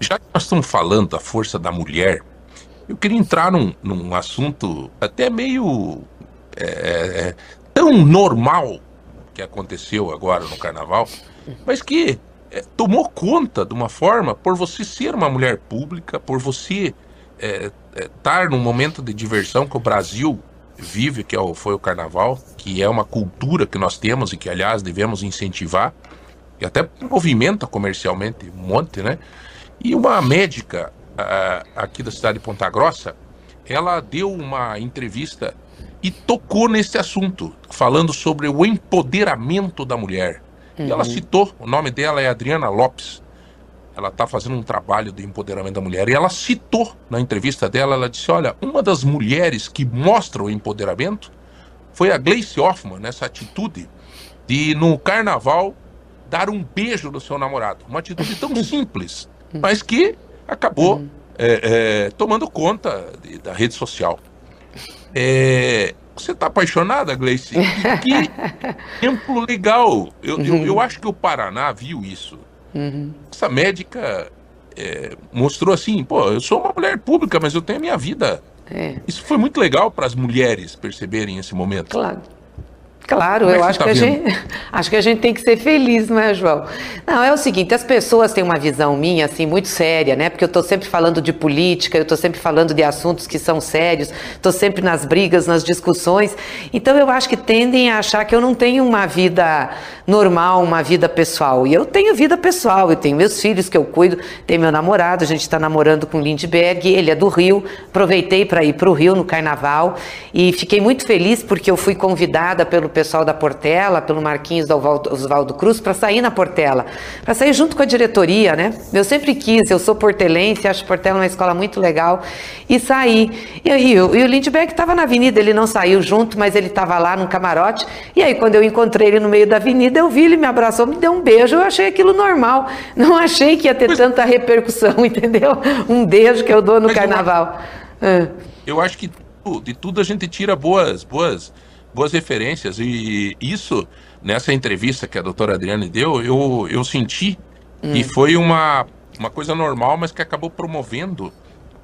Já que nós estamos falando da força da mulher, eu queria entrar num, num assunto até meio é, é, tão normal que aconteceu agora no carnaval, mas que é, tomou conta de uma forma por você ser uma mulher pública, por você é, é, estar num momento de diversão que o Brasil vive, que é o, foi o carnaval, que é uma cultura que nós temos e que, aliás, devemos incentivar, e até movimenta comercialmente um monte, né? E uma médica uh, aqui da cidade de Ponta Grossa, ela deu uma entrevista e tocou nesse assunto, falando sobre o empoderamento da mulher. Uhum. E ela uhum. citou, o nome dela é Adriana Lopes. Ela está fazendo um trabalho de empoderamento da mulher. E ela citou na entrevista dela, ela disse: olha, uma das mulheres que mostra o empoderamento foi a Gleice Hoffmann, nessa atitude de, no carnaval, dar um beijo no seu namorado. Uma atitude tão [LAUGHS] simples, mas que acabou é, é, tomando conta de, da rede social. É, você está apaixonada, Gleice? [LAUGHS] Que exemplo legal. Eu, eu, eu, acho que o Paraná viu isso. Uhum. Essa médica é, mostrou assim: pô, eu sou uma mulher pública, mas eu tenho a minha vida. É. Isso foi muito legal para as mulheres perceberem esse momento. Claro. Claro, eu acho, tá que a gente, [LAUGHS] acho que a gente tem que ser feliz, não é, João? Não, é o seguinte, as pessoas têm uma visão minha, assim, muito séria, né? Porque eu estou sempre falando de política, eu estou sempre falando de assuntos que são sérios, estou sempre nas brigas, nas discussões. Então eu acho que tendem a achar que eu não tenho uma vida normal, uma vida pessoal. E eu tenho vida pessoal, eu tenho meus filhos que eu cuido, tenho meu namorado, a gente está namorando com o Lindbergh, ele é do Rio, aproveitei para ir para o Rio no carnaval e fiquei muito feliz porque eu fui convidada pelo pessoal da Portela, pelo Marquinhos do Oswaldo Cruz, para sair na Portela, para sair junto com a diretoria, né? Eu sempre quis, eu sou portelense, acho Portela uma escola muito legal, e saí. E aí, e o Lindbergh estava na avenida, ele não saiu junto, mas ele estava lá no camarote, e aí quando eu encontrei ele no meio da avenida, eu vi, ele me abraçou, me deu um beijo, eu achei aquilo normal, não achei que ia ter tanta repercussão, [LAUGHS] entendeu? Um beijo que eu dou no mas carnaval. Eu, ah. eu acho que de tudo a gente tira boas, boas boas referências. E isso, nessa entrevista que a doutora Adriane deu, eu, eu senti hum. que foi uma, uma coisa normal, mas que acabou promovendo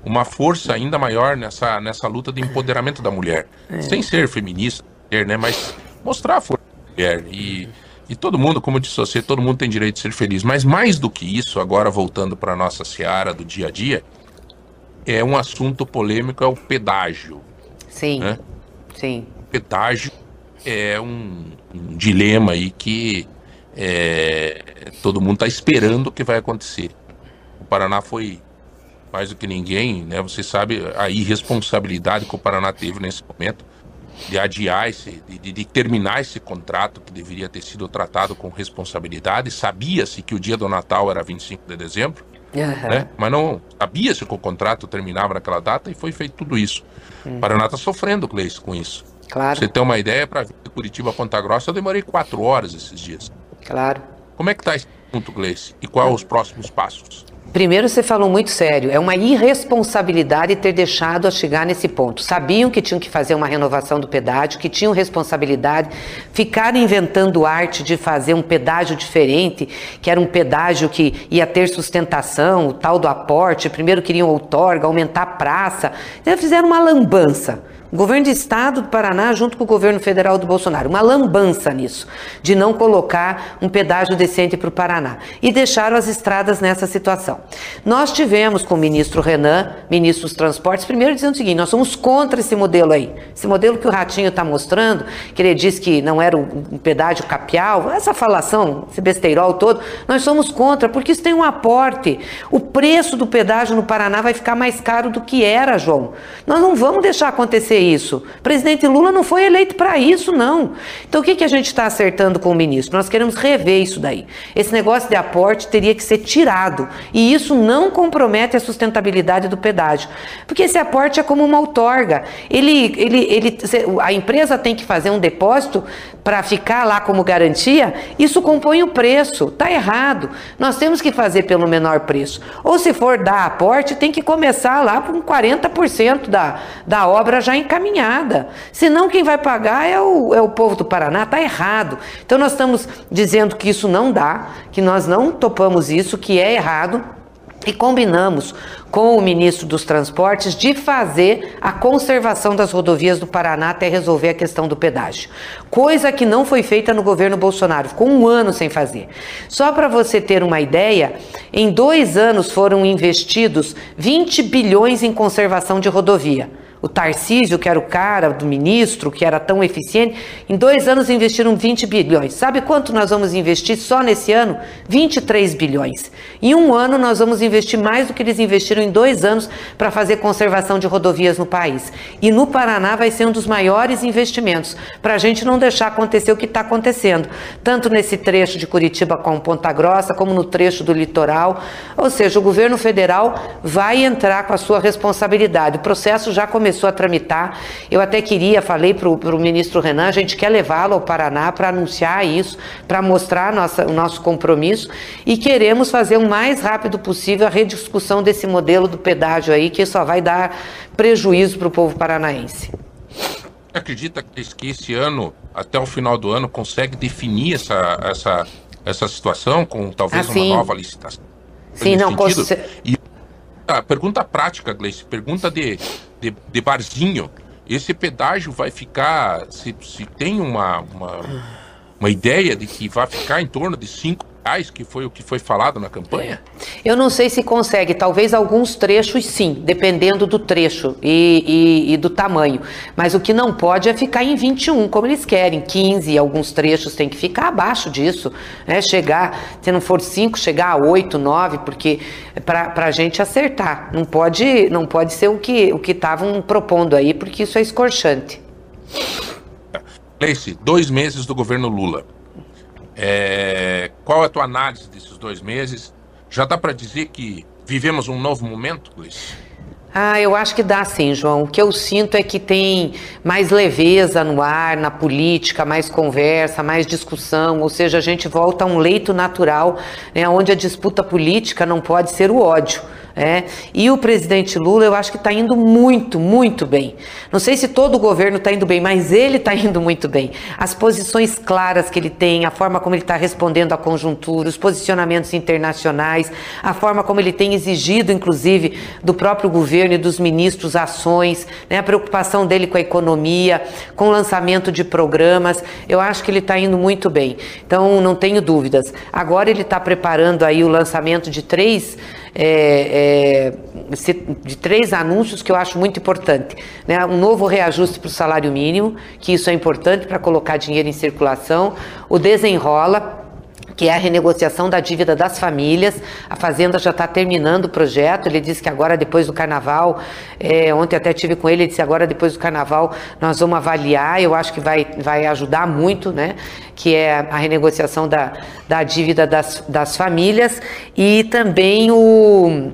uma força ainda maior nessa, nessa luta de empoderamento da mulher. É. Sem ser feminista, né? Mas mostrar a força da mulher. E, e todo mundo, como disse você, todo mundo tem direito de ser feliz. Mas mais do que isso, agora voltando para a nossa seara do dia a dia, é um assunto polêmico, é o pedágio. Sim. Né? Sim pedágio é um, um dilema aí que é, todo mundo está esperando o que vai acontecer. O Paraná foi mais do que ninguém, né? Você sabe a irresponsabilidade que o Paraná teve nesse momento de adiar esse, de, de terminar esse contrato que deveria ter sido tratado com responsabilidade. Sabia-se que o dia do Natal era 25 de dezembro, uhum. né? Mas não sabia-se que o contrato terminava naquela data e foi feito tudo isso. Uhum. O Paraná está sofrendo, Gleice, com isso. Claro. Você tem uma ideia, para vir de Curitiba a Ponta Grossa, eu demorei quatro horas esses dias. Claro. Como é que está esse assunto, Gleice? E quais os próximos passos? Primeiro, você falou muito sério. É uma irresponsabilidade ter deixado a chegar nesse ponto. Sabiam que tinham que fazer uma renovação do pedágio, que tinham responsabilidade, ficaram inventando arte de fazer um pedágio diferente, que era um pedágio que ia ter sustentação, o tal do aporte. Primeiro queriam outorga, aumentar a praça. Então, fizeram uma lambança. O governo de estado do Paraná junto com o governo federal do Bolsonaro. Uma lambança nisso, de não colocar um pedágio decente para o Paraná. E deixaram as estradas nessa situação. Nós tivemos com o ministro Renan, ministro dos Transportes, primeiro dizendo o seguinte: nós somos contra esse modelo aí. Esse modelo que o Ratinho está mostrando, que ele diz que não era um pedágio capial, essa falação, esse besteirol todo, nós somos contra, porque isso tem um aporte. O preço do pedágio no Paraná vai ficar mais caro do que era, João. Nós não vamos deixar acontecer isso. O presidente Lula não foi eleito para isso, não. Então o que, que a gente está acertando com o ministro? Nós queremos rever isso daí. Esse negócio de aporte teria que ser tirado. E isso não compromete a sustentabilidade do pedágio. Porque esse aporte é como uma outorga. Ele, ele, ele, a empresa tem que fazer um depósito para ficar lá como garantia, isso compõe o preço. Está errado. Nós temos que fazer pelo menor preço. Ou se for dar aporte, tem que começar lá com 40% da, da obra já em encaminhada. Senão quem vai pagar é o, é o povo do Paraná, está errado. Então nós estamos dizendo que isso não dá, que nós não topamos isso, que é errado. E combinamos com o ministro dos Transportes de fazer a conservação das rodovias do Paraná até resolver a questão do pedágio. Coisa que não foi feita no governo Bolsonaro, ficou um ano sem fazer. Só para você ter uma ideia, em dois anos foram investidos 20 bilhões em conservação de rodovia. O Tarcísio, que era o cara do ministro, que era tão eficiente, em dois anos investiram 20 bilhões. Sabe quanto nós vamos investir só nesse ano? 23 bilhões. Em um ano nós vamos investir mais do que eles investiram em dois anos para fazer conservação de rodovias no país. E no Paraná vai ser um dos maiores investimentos, para a gente não deixar acontecer o que está acontecendo, tanto nesse trecho de Curitiba com Ponta Grossa, como no trecho do litoral. Ou seja, o governo federal vai entrar com a sua responsabilidade. O processo já começou começou a tramitar. Eu até queria, falei para o ministro Renan, a gente quer levá-lo ao Paraná para anunciar isso, para mostrar nossa, o nosso compromisso e queremos fazer o mais rápido possível a rediscussão desse modelo do pedágio aí, que só vai dar prejuízo para o povo paranaense. Acredita que esse ano, até o final do ano, consegue definir essa, essa, essa situação com talvez assim, uma nova licitação? Sim, não, consegue. E a pergunta prática, Gleice, pergunta de de, de barzinho, esse pedágio vai ficar. Se, se tem uma, uma, uma ideia de que vai ficar em torno de 5 que foi o que foi falado na campanha? Eu não sei se consegue, talvez alguns trechos sim, dependendo do trecho e, e, e, do tamanho. Mas o que não pode é ficar em 21, como eles querem, 15, alguns trechos tem que ficar abaixo disso, né? Chegar, se não for 5, chegar a 8, 9, porque para a gente acertar. Não pode, não pode ser o que o que estavam propondo aí, porque isso é escorchante. Gleice, dois meses do governo Lula. É, qual é a tua análise desses dois meses? Já dá para dizer que vivemos um novo momento, Luiz? Ah, eu acho que dá sim, João. O que eu sinto é que tem mais leveza no ar, na política, mais conversa, mais discussão, ou seja, a gente volta a um leito natural, né, onde a disputa política não pode ser o ódio. É, e o presidente Lula, eu acho que está indo muito, muito bem. Não sei se todo o governo está indo bem, mas ele está indo muito bem. As posições claras que ele tem, a forma como ele está respondendo à conjuntura, os posicionamentos internacionais, a forma como ele tem exigido, inclusive, do próprio governo e dos ministros ações, né, a preocupação dele com a economia, com o lançamento de programas, eu acho que ele está indo muito bem. Então, não tenho dúvidas. Agora ele está preparando aí o lançamento de três é, é, de três anúncios que eu acho muito importante. Né? Um novo reajuste para o salário mínimo, que isso é importante para colocar dinheiro em circulação, o desenrola que é a renegociação da dívida das famílias. A Fazenda já está terminando o projeto. Ele disse que agora, depois do carnaval, é, ontem até tive com ele, ele disse agora, depois do carnaval, nós vamos avaliar. Eu acho que vai, vai ajudar muito, né? Que é a renegociação da, da dívida das, das famílias e também o,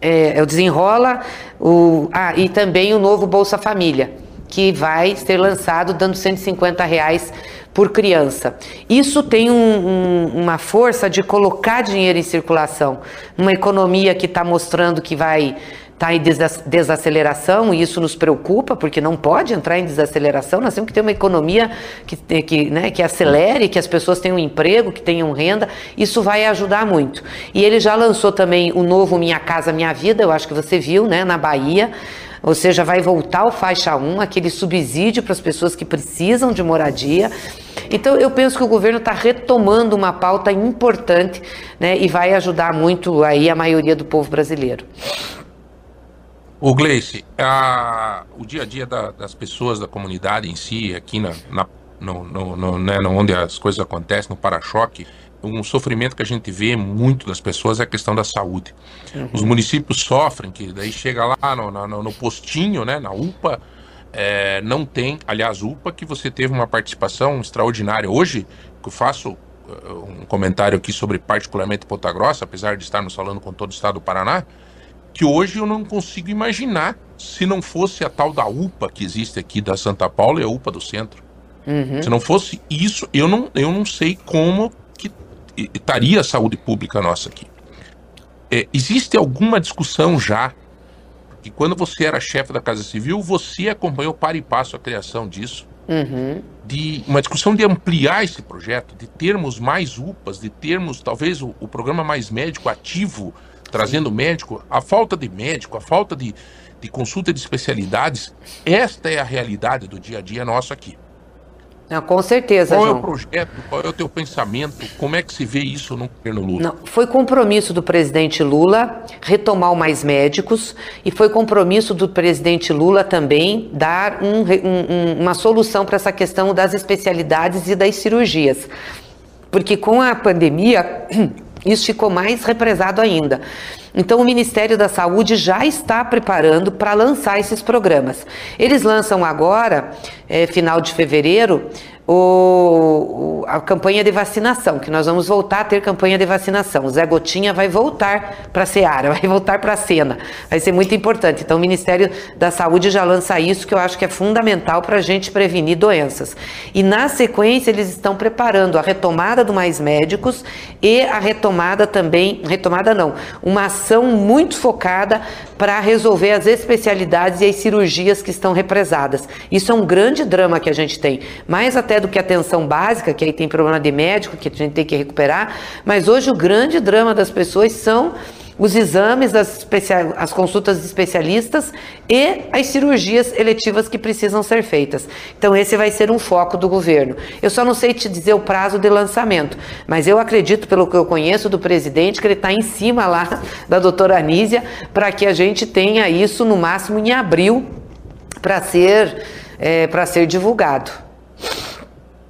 é, o desenrola, o, ah, e também o novo Bolsa Família, que vai ser lançado dando 150 reais por criança. Isso tem um, um, uma força de colocar dinheiro em circulação, numa economia que está mostrando que vai está em desaceleração e isso nos preocupa, porque não pode entrar em desaceleração. Nós temos que ter uma economia que, que, né, que acelere, que as pessoas tenham emprego, que tenham renda. Isso vai ajudar muito. E ele já lançou também o novo Minha Casa Minha Vida, eu acho que você viu, né, na Bahia. Ou seja, vai voltar o faixa 1, aquele subsídio para as pessoas que precisam de moradia. Então, eu penso que o governo está retomando uma pauta importante né, e vai ajudar muito aí a maioria do povo brasileiro. O Gleice, a, o dia a dia da, das pessoas da comunidade em si, aqui na, na no, no, no, né, onde as coisas acontecem, no para-choque, um sofrimento que a gente vê muito das pessoas é a questão da saúde. Uhum. Os municípios sofrem, que daí chega lá no, no, no postinho, né, na UPA, é, não tem, aliás, UPA, que você teve uma participação extraordinária. Hoje, que eu faço uh, um comentário aqui sobre particularmente Ponta Grossa, apesar de estarmos falando com todo o estado do Paraná, que hoje eu não consigo imaginar se não fosse a tal da UPA que existe aqui da Santa Paula e a UPA do centro. Uhum. Se não fosse isso, eu não, eu não sei como estaria a saúde pública nossa aqui. É, existe alguma discussão já que quando você era chefe da Casa Civil, você acompanhou para e passo a criação disso, uhum. de uma discussão de ampliar esse projeto, de termos mais UPAs, de termos talvez o, o programa mais médico ativo, trazendo médico, a falta de médico, a falta de, de consulta de especialidades, esta é a realidade do dia a dia nosso aqui. Não, com certeza, Qual João. é o projeto? Qual é o teu pensamento? Como é que se vê isso no governo Lula? Não, foi compromisso do presidente Lula retomar o Mais Médicos e foi compromisso do presidente Lula também dar um, um, uma solução para essa questão das especialidades e das cirurgias. Porque com a pandemia [CLEARS THROAT] isso ficou mais represado ainda. Então, o Ministério da Saúde já está preparando para lançar esses programas. Eles lançam agora, é, final de fevereiro, o, a campanha de vacinação, que nós vamos voltar a ter campanha de vacinação. O Zé Gotinha vai voltar para a Seara, [LAUGHS] vai voltar para a cena. Vai ser muito importante. Então, o Ministério da Saúde já lança isso, que eu acho que é fundamental para a gente prevenir doenças. E, na sequência, eles estão preparando a retomada do Mais Médicos e a retomada também, retomada não, uma ação muito focada para resolver as especialidades e as cirurgias que estão represadas. Isso é um grande drama que a gente tem. Mais até do que atenção básica, que aí tem problema de médico que a gente tem que recuperar, mas hoje o grande drama das pessoas são os exames, as, as consultas de especialistas e as cirurgias eletivas que precisam ser feitas. Então, esse vai ser um foco do governo. Eu só não sei te dizer o prazo de lançamento, mas eu acredito, pelo que eu conheço do presidente, que ele está em cima lá da doutora Anísia para que a gente tenha isso no máximo em abril para ser, é, para ser divulgado.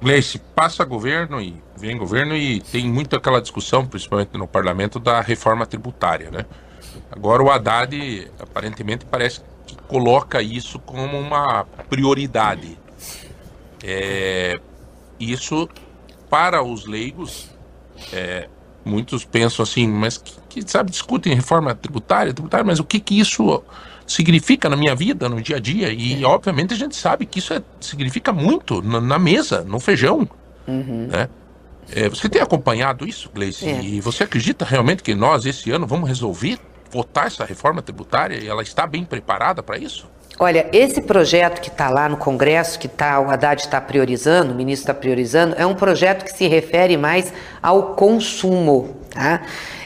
Gleice, passa governo e vem governo e tem muito aquela discussão, principalmente no parlamento, da reforma tributária, né? Agora o Haddad aparentemente parece que coloca isso como uma prioridade. É, isso para os leigos, é, muitos pensam assim, mas que, que, sabe discutem reforma tributária, tributária, mas o que que isso significa na minha vida, no dia a dia. E, obviamente, a gente sabe que isso é, significa muito na, na, mesa, no feijão. Uhum. Né? É, você tem acompanhado isso, Gleice? É. E você acredita realmente que nós, esse ano, vamos resolver votar essa reforma tributária e ela está bem preparada para isso? Olha, esse projeto que está lá no Congresso, que tá, o Haddad está priorizando, o ministro está priorizando, é um projeto que se refere mais ao consumo. Tá?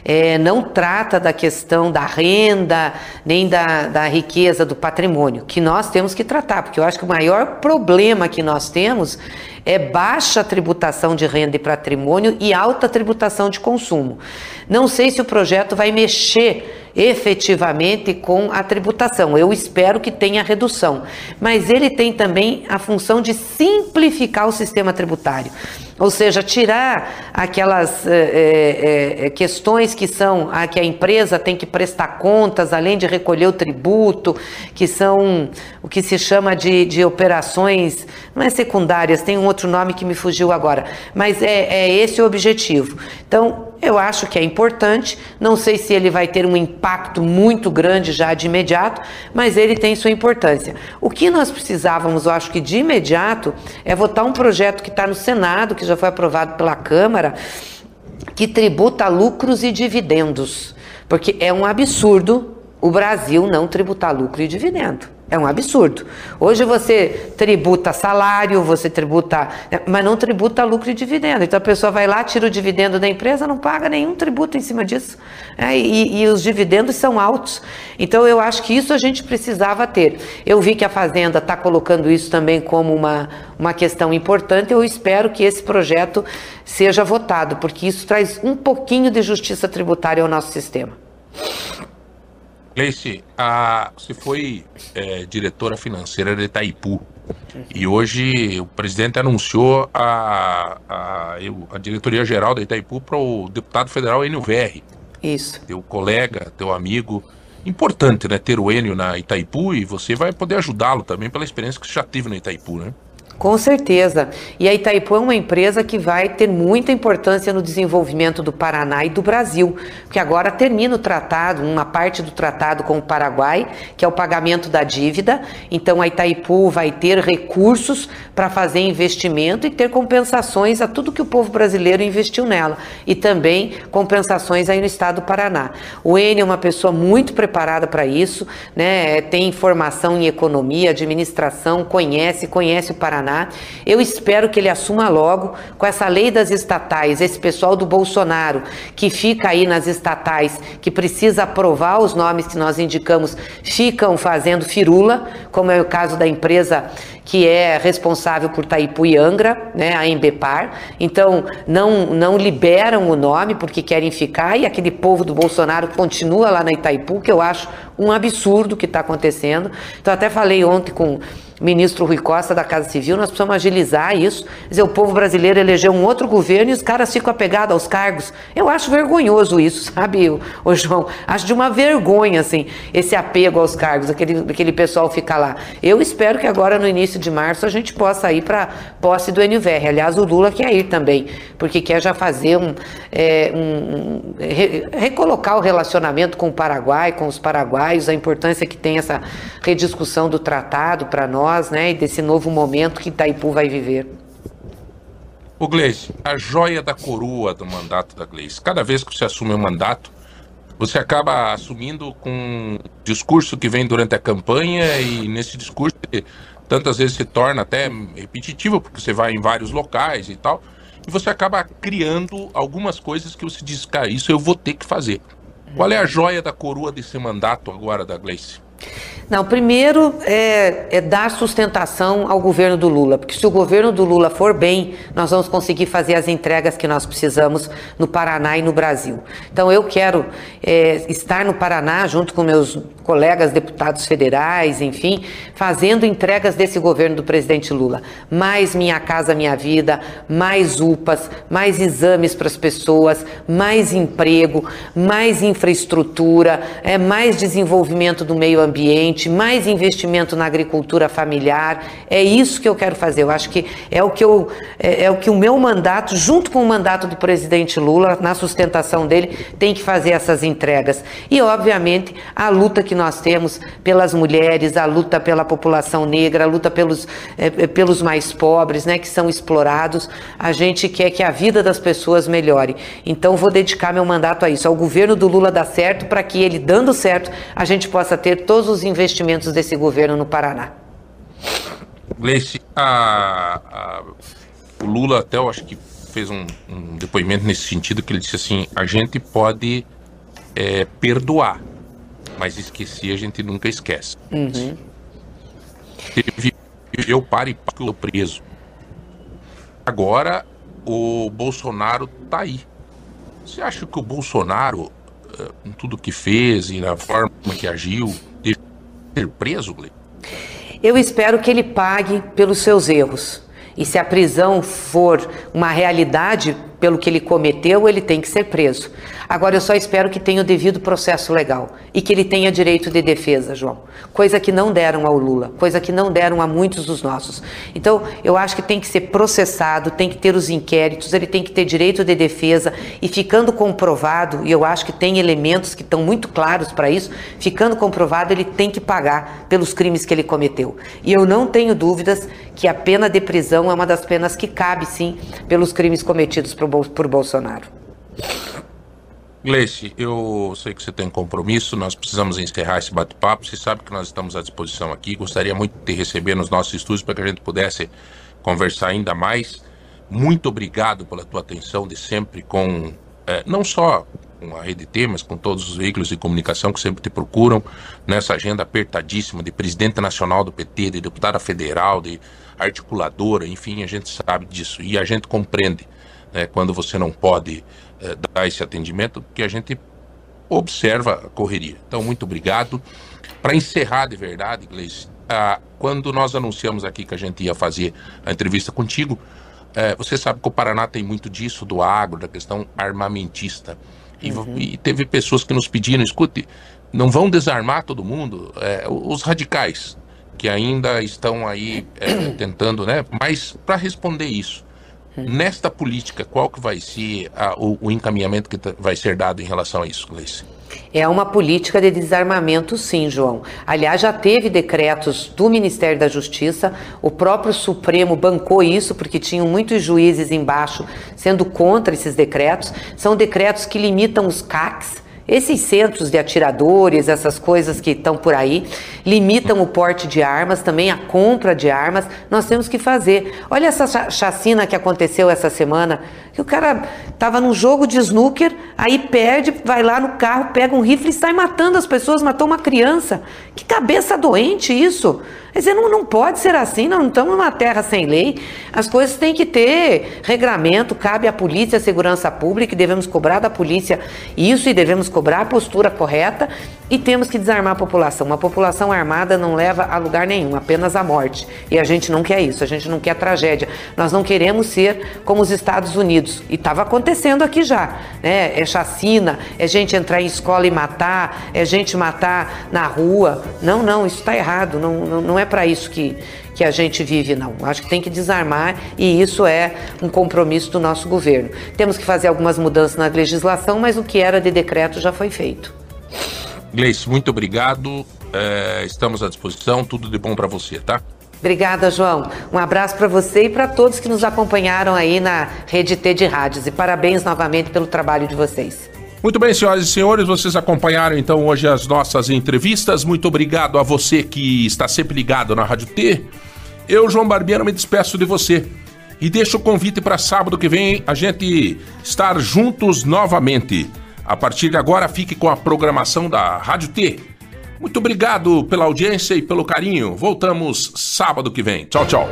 É, não trata da questão da renda, nem da, da riqueza do patrimônio, que nós temos que tratar, porque eu acho que o maior problema que nós temos é baixa tributação de renda e patrimônio e alta tributação de consumo. Não sei se o projeto vai mexer efetivamente com a tributação. Eu espero que tenha redução, mas ele tem também a função de simplificar o sistema tributário. Ou seja, tirar aquelas é, é, questões que são a que a empresa tem que prestar contas, além de recolher o tributo, que são o que se chama de, de operações, não é secundárias, tem um outro nome que me fugiu agora, mas é, é esse o objetivo. Então, eu acho que é importante, não sei se ele vai ter um impacto muito grande já de imediato, mas ele tem sua importância. O que nós precisávamos, eu acho que de imediato, é votar um projeto que está no Senado, que já foi aprovado pela Câmara, que tributa lucros e dividendos. Porque é um absurdo o Brasil não tributar lucro e dividendo. É um absurdo. Hoje você tributa salário, você tributa, né, mas não tributa lucro e dividendo. Então a pessoa vai lá, tira o dividendo da empresa, não paga nenhum tributo em cima disso. É, e, e, os dividendos são altos. Então eu acho que isso a gente precisava ter. Eu vi que a Fazenda está colocando isso também como uma, uma questão importante. Eu espero que esse projeto seja votado, porque isso traz um pouquinho de justiça tributária ao nosso sistema. Gleice, a, você foi é, diretora financeira de Itaipu e hoje o presidente anunciou a, a, a diretoria geral da Itaipu para o deputado federal Enio Verri. Isso. Teu colega, teu amigo. Importante, né, ter o Enio na Itaipu e você vai poder ajudá-lo também pela experiência que você já teve na Itaipu, né? Com certeza. E a Itaipu é uma empresa que vai ter muita importância no desenvolvimento do Paraná e do Brasil, porque agora termina o tratado, uma parte do tratado com o Paraguai, que é o pagamento da dívida. Então a Itaipu vai ter recursos para fazer investimento e ter compensações a tudo que o povo brasileiro investiu nela e também compensações aí no estado do Paraná. O Enio é uma pessoa muito preparada para isso, né? Tem formação em economia, administração, conhece, conhece o Paraná Paraná. Eu espero que ele assuma logo com essa lei das estatais, esse pessoal do Bolsonaro que fica aí nas estatais, que precisa aprovar os nomes que nós indicamos, ficam fazendo firula, como é o caso da empresa que é responsável por Taipu e Angra, né, a Embepar. Então, não, não liberam o nome porque querem ficar e aquele povo do Bolsonaro continua lá na Itaipu, que eu acho um absurdo que está acontecendo. Então, até falei ontem com ministro Rui Costa da Casa Civil, nós precisamos agilizar isso. Quer dizer, o povo brasileiro elegeu um outro governo e os caras ficam apegados aos cargos. Eu acho vergonhoso isso, [LAUGHS] sabe, o, João? Acho de uma vergonha, assim, esse apego aos cargos, aquele, aquele pessoal ficar lá. Eu espero que agora, no início de março, a gente possa ir para posse do NVR. Aliás, o Lula quer ir também, porque quer já fazer um, é, um, re, recolocar o relacionamento com o Paraguai, com os paraguaios, a importância que tem essa rediscussão do tratado para nós nós, né, e desse novo momento que Itaipu vai viver. O Gleice, a joia da coroa do mandato da Gleice. Cada vez que você assume um mandato, você acaba assumindo com um discurso que vem durante a campanha e nesse discurso tantas vezes se torna até repetitivo, porque você vai em vários locais e tal, e você acaba criando algumas coisas que você diz, cara, isso eu vou ter que fazer. Qual é a joia da coroa desse mandato agora da Gleice? Não, primeiro é, é, dar sustentação ao governo do Lula, porque se o governo do Lula for bem, nós vamos conseguir fazer as entregas que nós precisamos no Paraná e no Brasil. Então eu quero é, estar no Paraná junto com meus colegas deputados federais, enfim, fazendo entregas desse governo do presidente Lula. Mais Minha Casa Minha Vida, mais UPAs, mais exames para as pessoas, mais emprego, mais infraestrutura, é, mais desenvolvimento do meio ambiente, mais investimento na agricultura familiar. É isso que eu quero fazer. Eu acho que é o que, eu, é, é o, que o meu mandato, junto com o mandato do presidente Lula, na sustentação dele, tem que fazer essas entregas. E, obviamente, a luta que nós temos pelas mulheres, a luta pela população negra, a luta pelos, é, pelos mais pobres, né, que são explorados. A gente quer que a vida das pessoas melhore. Então, vou dedicar meu mandato a isso, ao governo do Lula dar certo, para que ele, dando certo, a gente possa ter todos os investimentos desse governo no Paraná. Gleice, o Lula até eu acho que fez um, um, depoimento nesse sentido que ele disse assim: a gente pode é, perdoar, mas esquecer a gente nunca esquece. Uhum. Ele viveu para e para preso. Agora o Bolsonaro tá aí. Você acha que o Bolsonaro, eh, em tudo que fez e na forma que agiu, ser preso? Eu espero que ele pague pelos seus erros. E se a prisão for uma realidade pelo que ele cometeu, ele tem que ser preso. Agora eu só espero que tenha o devido processo legal e que ele tenha direito de defesa, João. Coisa que não deram ao Lula, coisa que não deram a muitos dos nossos. Então, eu acho que tem que ser processado, tem que ter os inquéritos, ele tem que ter direito de defesa e ficando comprovado, e eu acho que tem elementos que estão muito claros para isso, ficando comprovado, ele tem que pagar pelos crimes que ele cometeu. E eu não tenho dúvidas que a pena de prisão é uma das penas que cabe sim pelos crimes cometidos por Bolsonaro. Gleice, eu sei que você tem compromisso, nós precisamos encerrar esse bate-papo. Você sabe que nós estamos à disposição aqui. Gostaria muito de te receber nos nossos estúdios para que a gente pudesse conversar ainda mais. Muito obrigado pela tua atenção de sempre com, é, não só com a Rede T, mas com todos os veículos de comunicação que sempre te procuram nessa agenda apertadíssima de presidente nacional do PT, de deputada federal, de articuladora, enfim, a gente sabe disso e a gente compreende né, quando você não pode é, dar esse atendimento, porque a gente observa a correria. Então, muito obrigado. Para encerrar de verdade, Gleice, ah, quando nós anunciamos aqui que a gente ia fazer a entrevista contigo, é, você sabe que o Paraná tem muito disso, do agro, da questão armamentista. E, uhum. e teve pessoas que nos pediram, escute, não vão desarmar todo mundo, é, os radicais, que ainda estão aí tentando, né? Mas para responder isso, Nesta política, qual que vai ser a, o, o, encaminhamento que vai ser dado em relação a isso, Gleice? É uma política de desarmamento, sim, João. Aliás, já teve decretos do Ministério da Justiça, o próprio Supremo bancou isso, porque tinham muitos juízes embaixo sendo contra esses decretos. São decretos que limitam os CACs, esses centros de atiradores, essas coisas que estão por aí, limitam o porte de armas, também a compra de armas. Nós temos que fazer. Olha essa chacina que aconteceu essa semana, que o cara estava num jogo de snooker, aí perde, vai lá no carro, pega um rifle e sai matando as pessoas, matou uma criança. Que cabeça doente isso! Dizer, não, não pode ser assim, não estamos numa terra sem lei. As coisas têm que ter regramento, cabe à polícia, à segurança pública, e devemos cobrar da polícia isso e devemos cobrar a postura correta e temos que desarmar a população. Uma população armada não leva a lugar nenhum, apenas a morte. E a gente não quer isso, a gente não quer tragédia. Nós não queremos ser como os Estados Unidos. E estava acontecendo aqui já. Né? É chacina, é gente entrar em escola e matar, é gente matar na rua. Não, não, isso está errado. Não, não, não é para isso que, que a gente vive, não. Acho que tem que desarmar e isso é um compromisso do nosso governo. Temos que fazer algumas mudanças na legislação, mas o que era de decreto já foi feito. Gleice, muito obrigado. É, estamos à disposição. Tudo de bom para você, tá? Obrigada, João. Um abraço para você e para todos que nos acompanharam aí na Rede T de Rádios. E parabéns novamente pelo trabalho de vocês. Muito bem, senhoras e senhores, vocês acompanharam então hoje as nossas entrevistas. Muito obrigado a você que está sempre ligado na Rádio T. Eu, João Barbiero, me despeço de você. E deixo o convite para sábado que vem a gente estar juntos novamente. A partir de agora, fique com a programação da Rádio T. Muito obrigado pela audiência e pelo carinho. Voltamos sábado que vem. Tchau, tchau.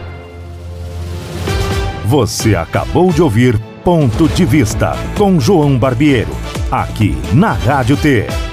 Você acabou de ouvir Ponto de Vista com João Barbiero aqui na Rádio T.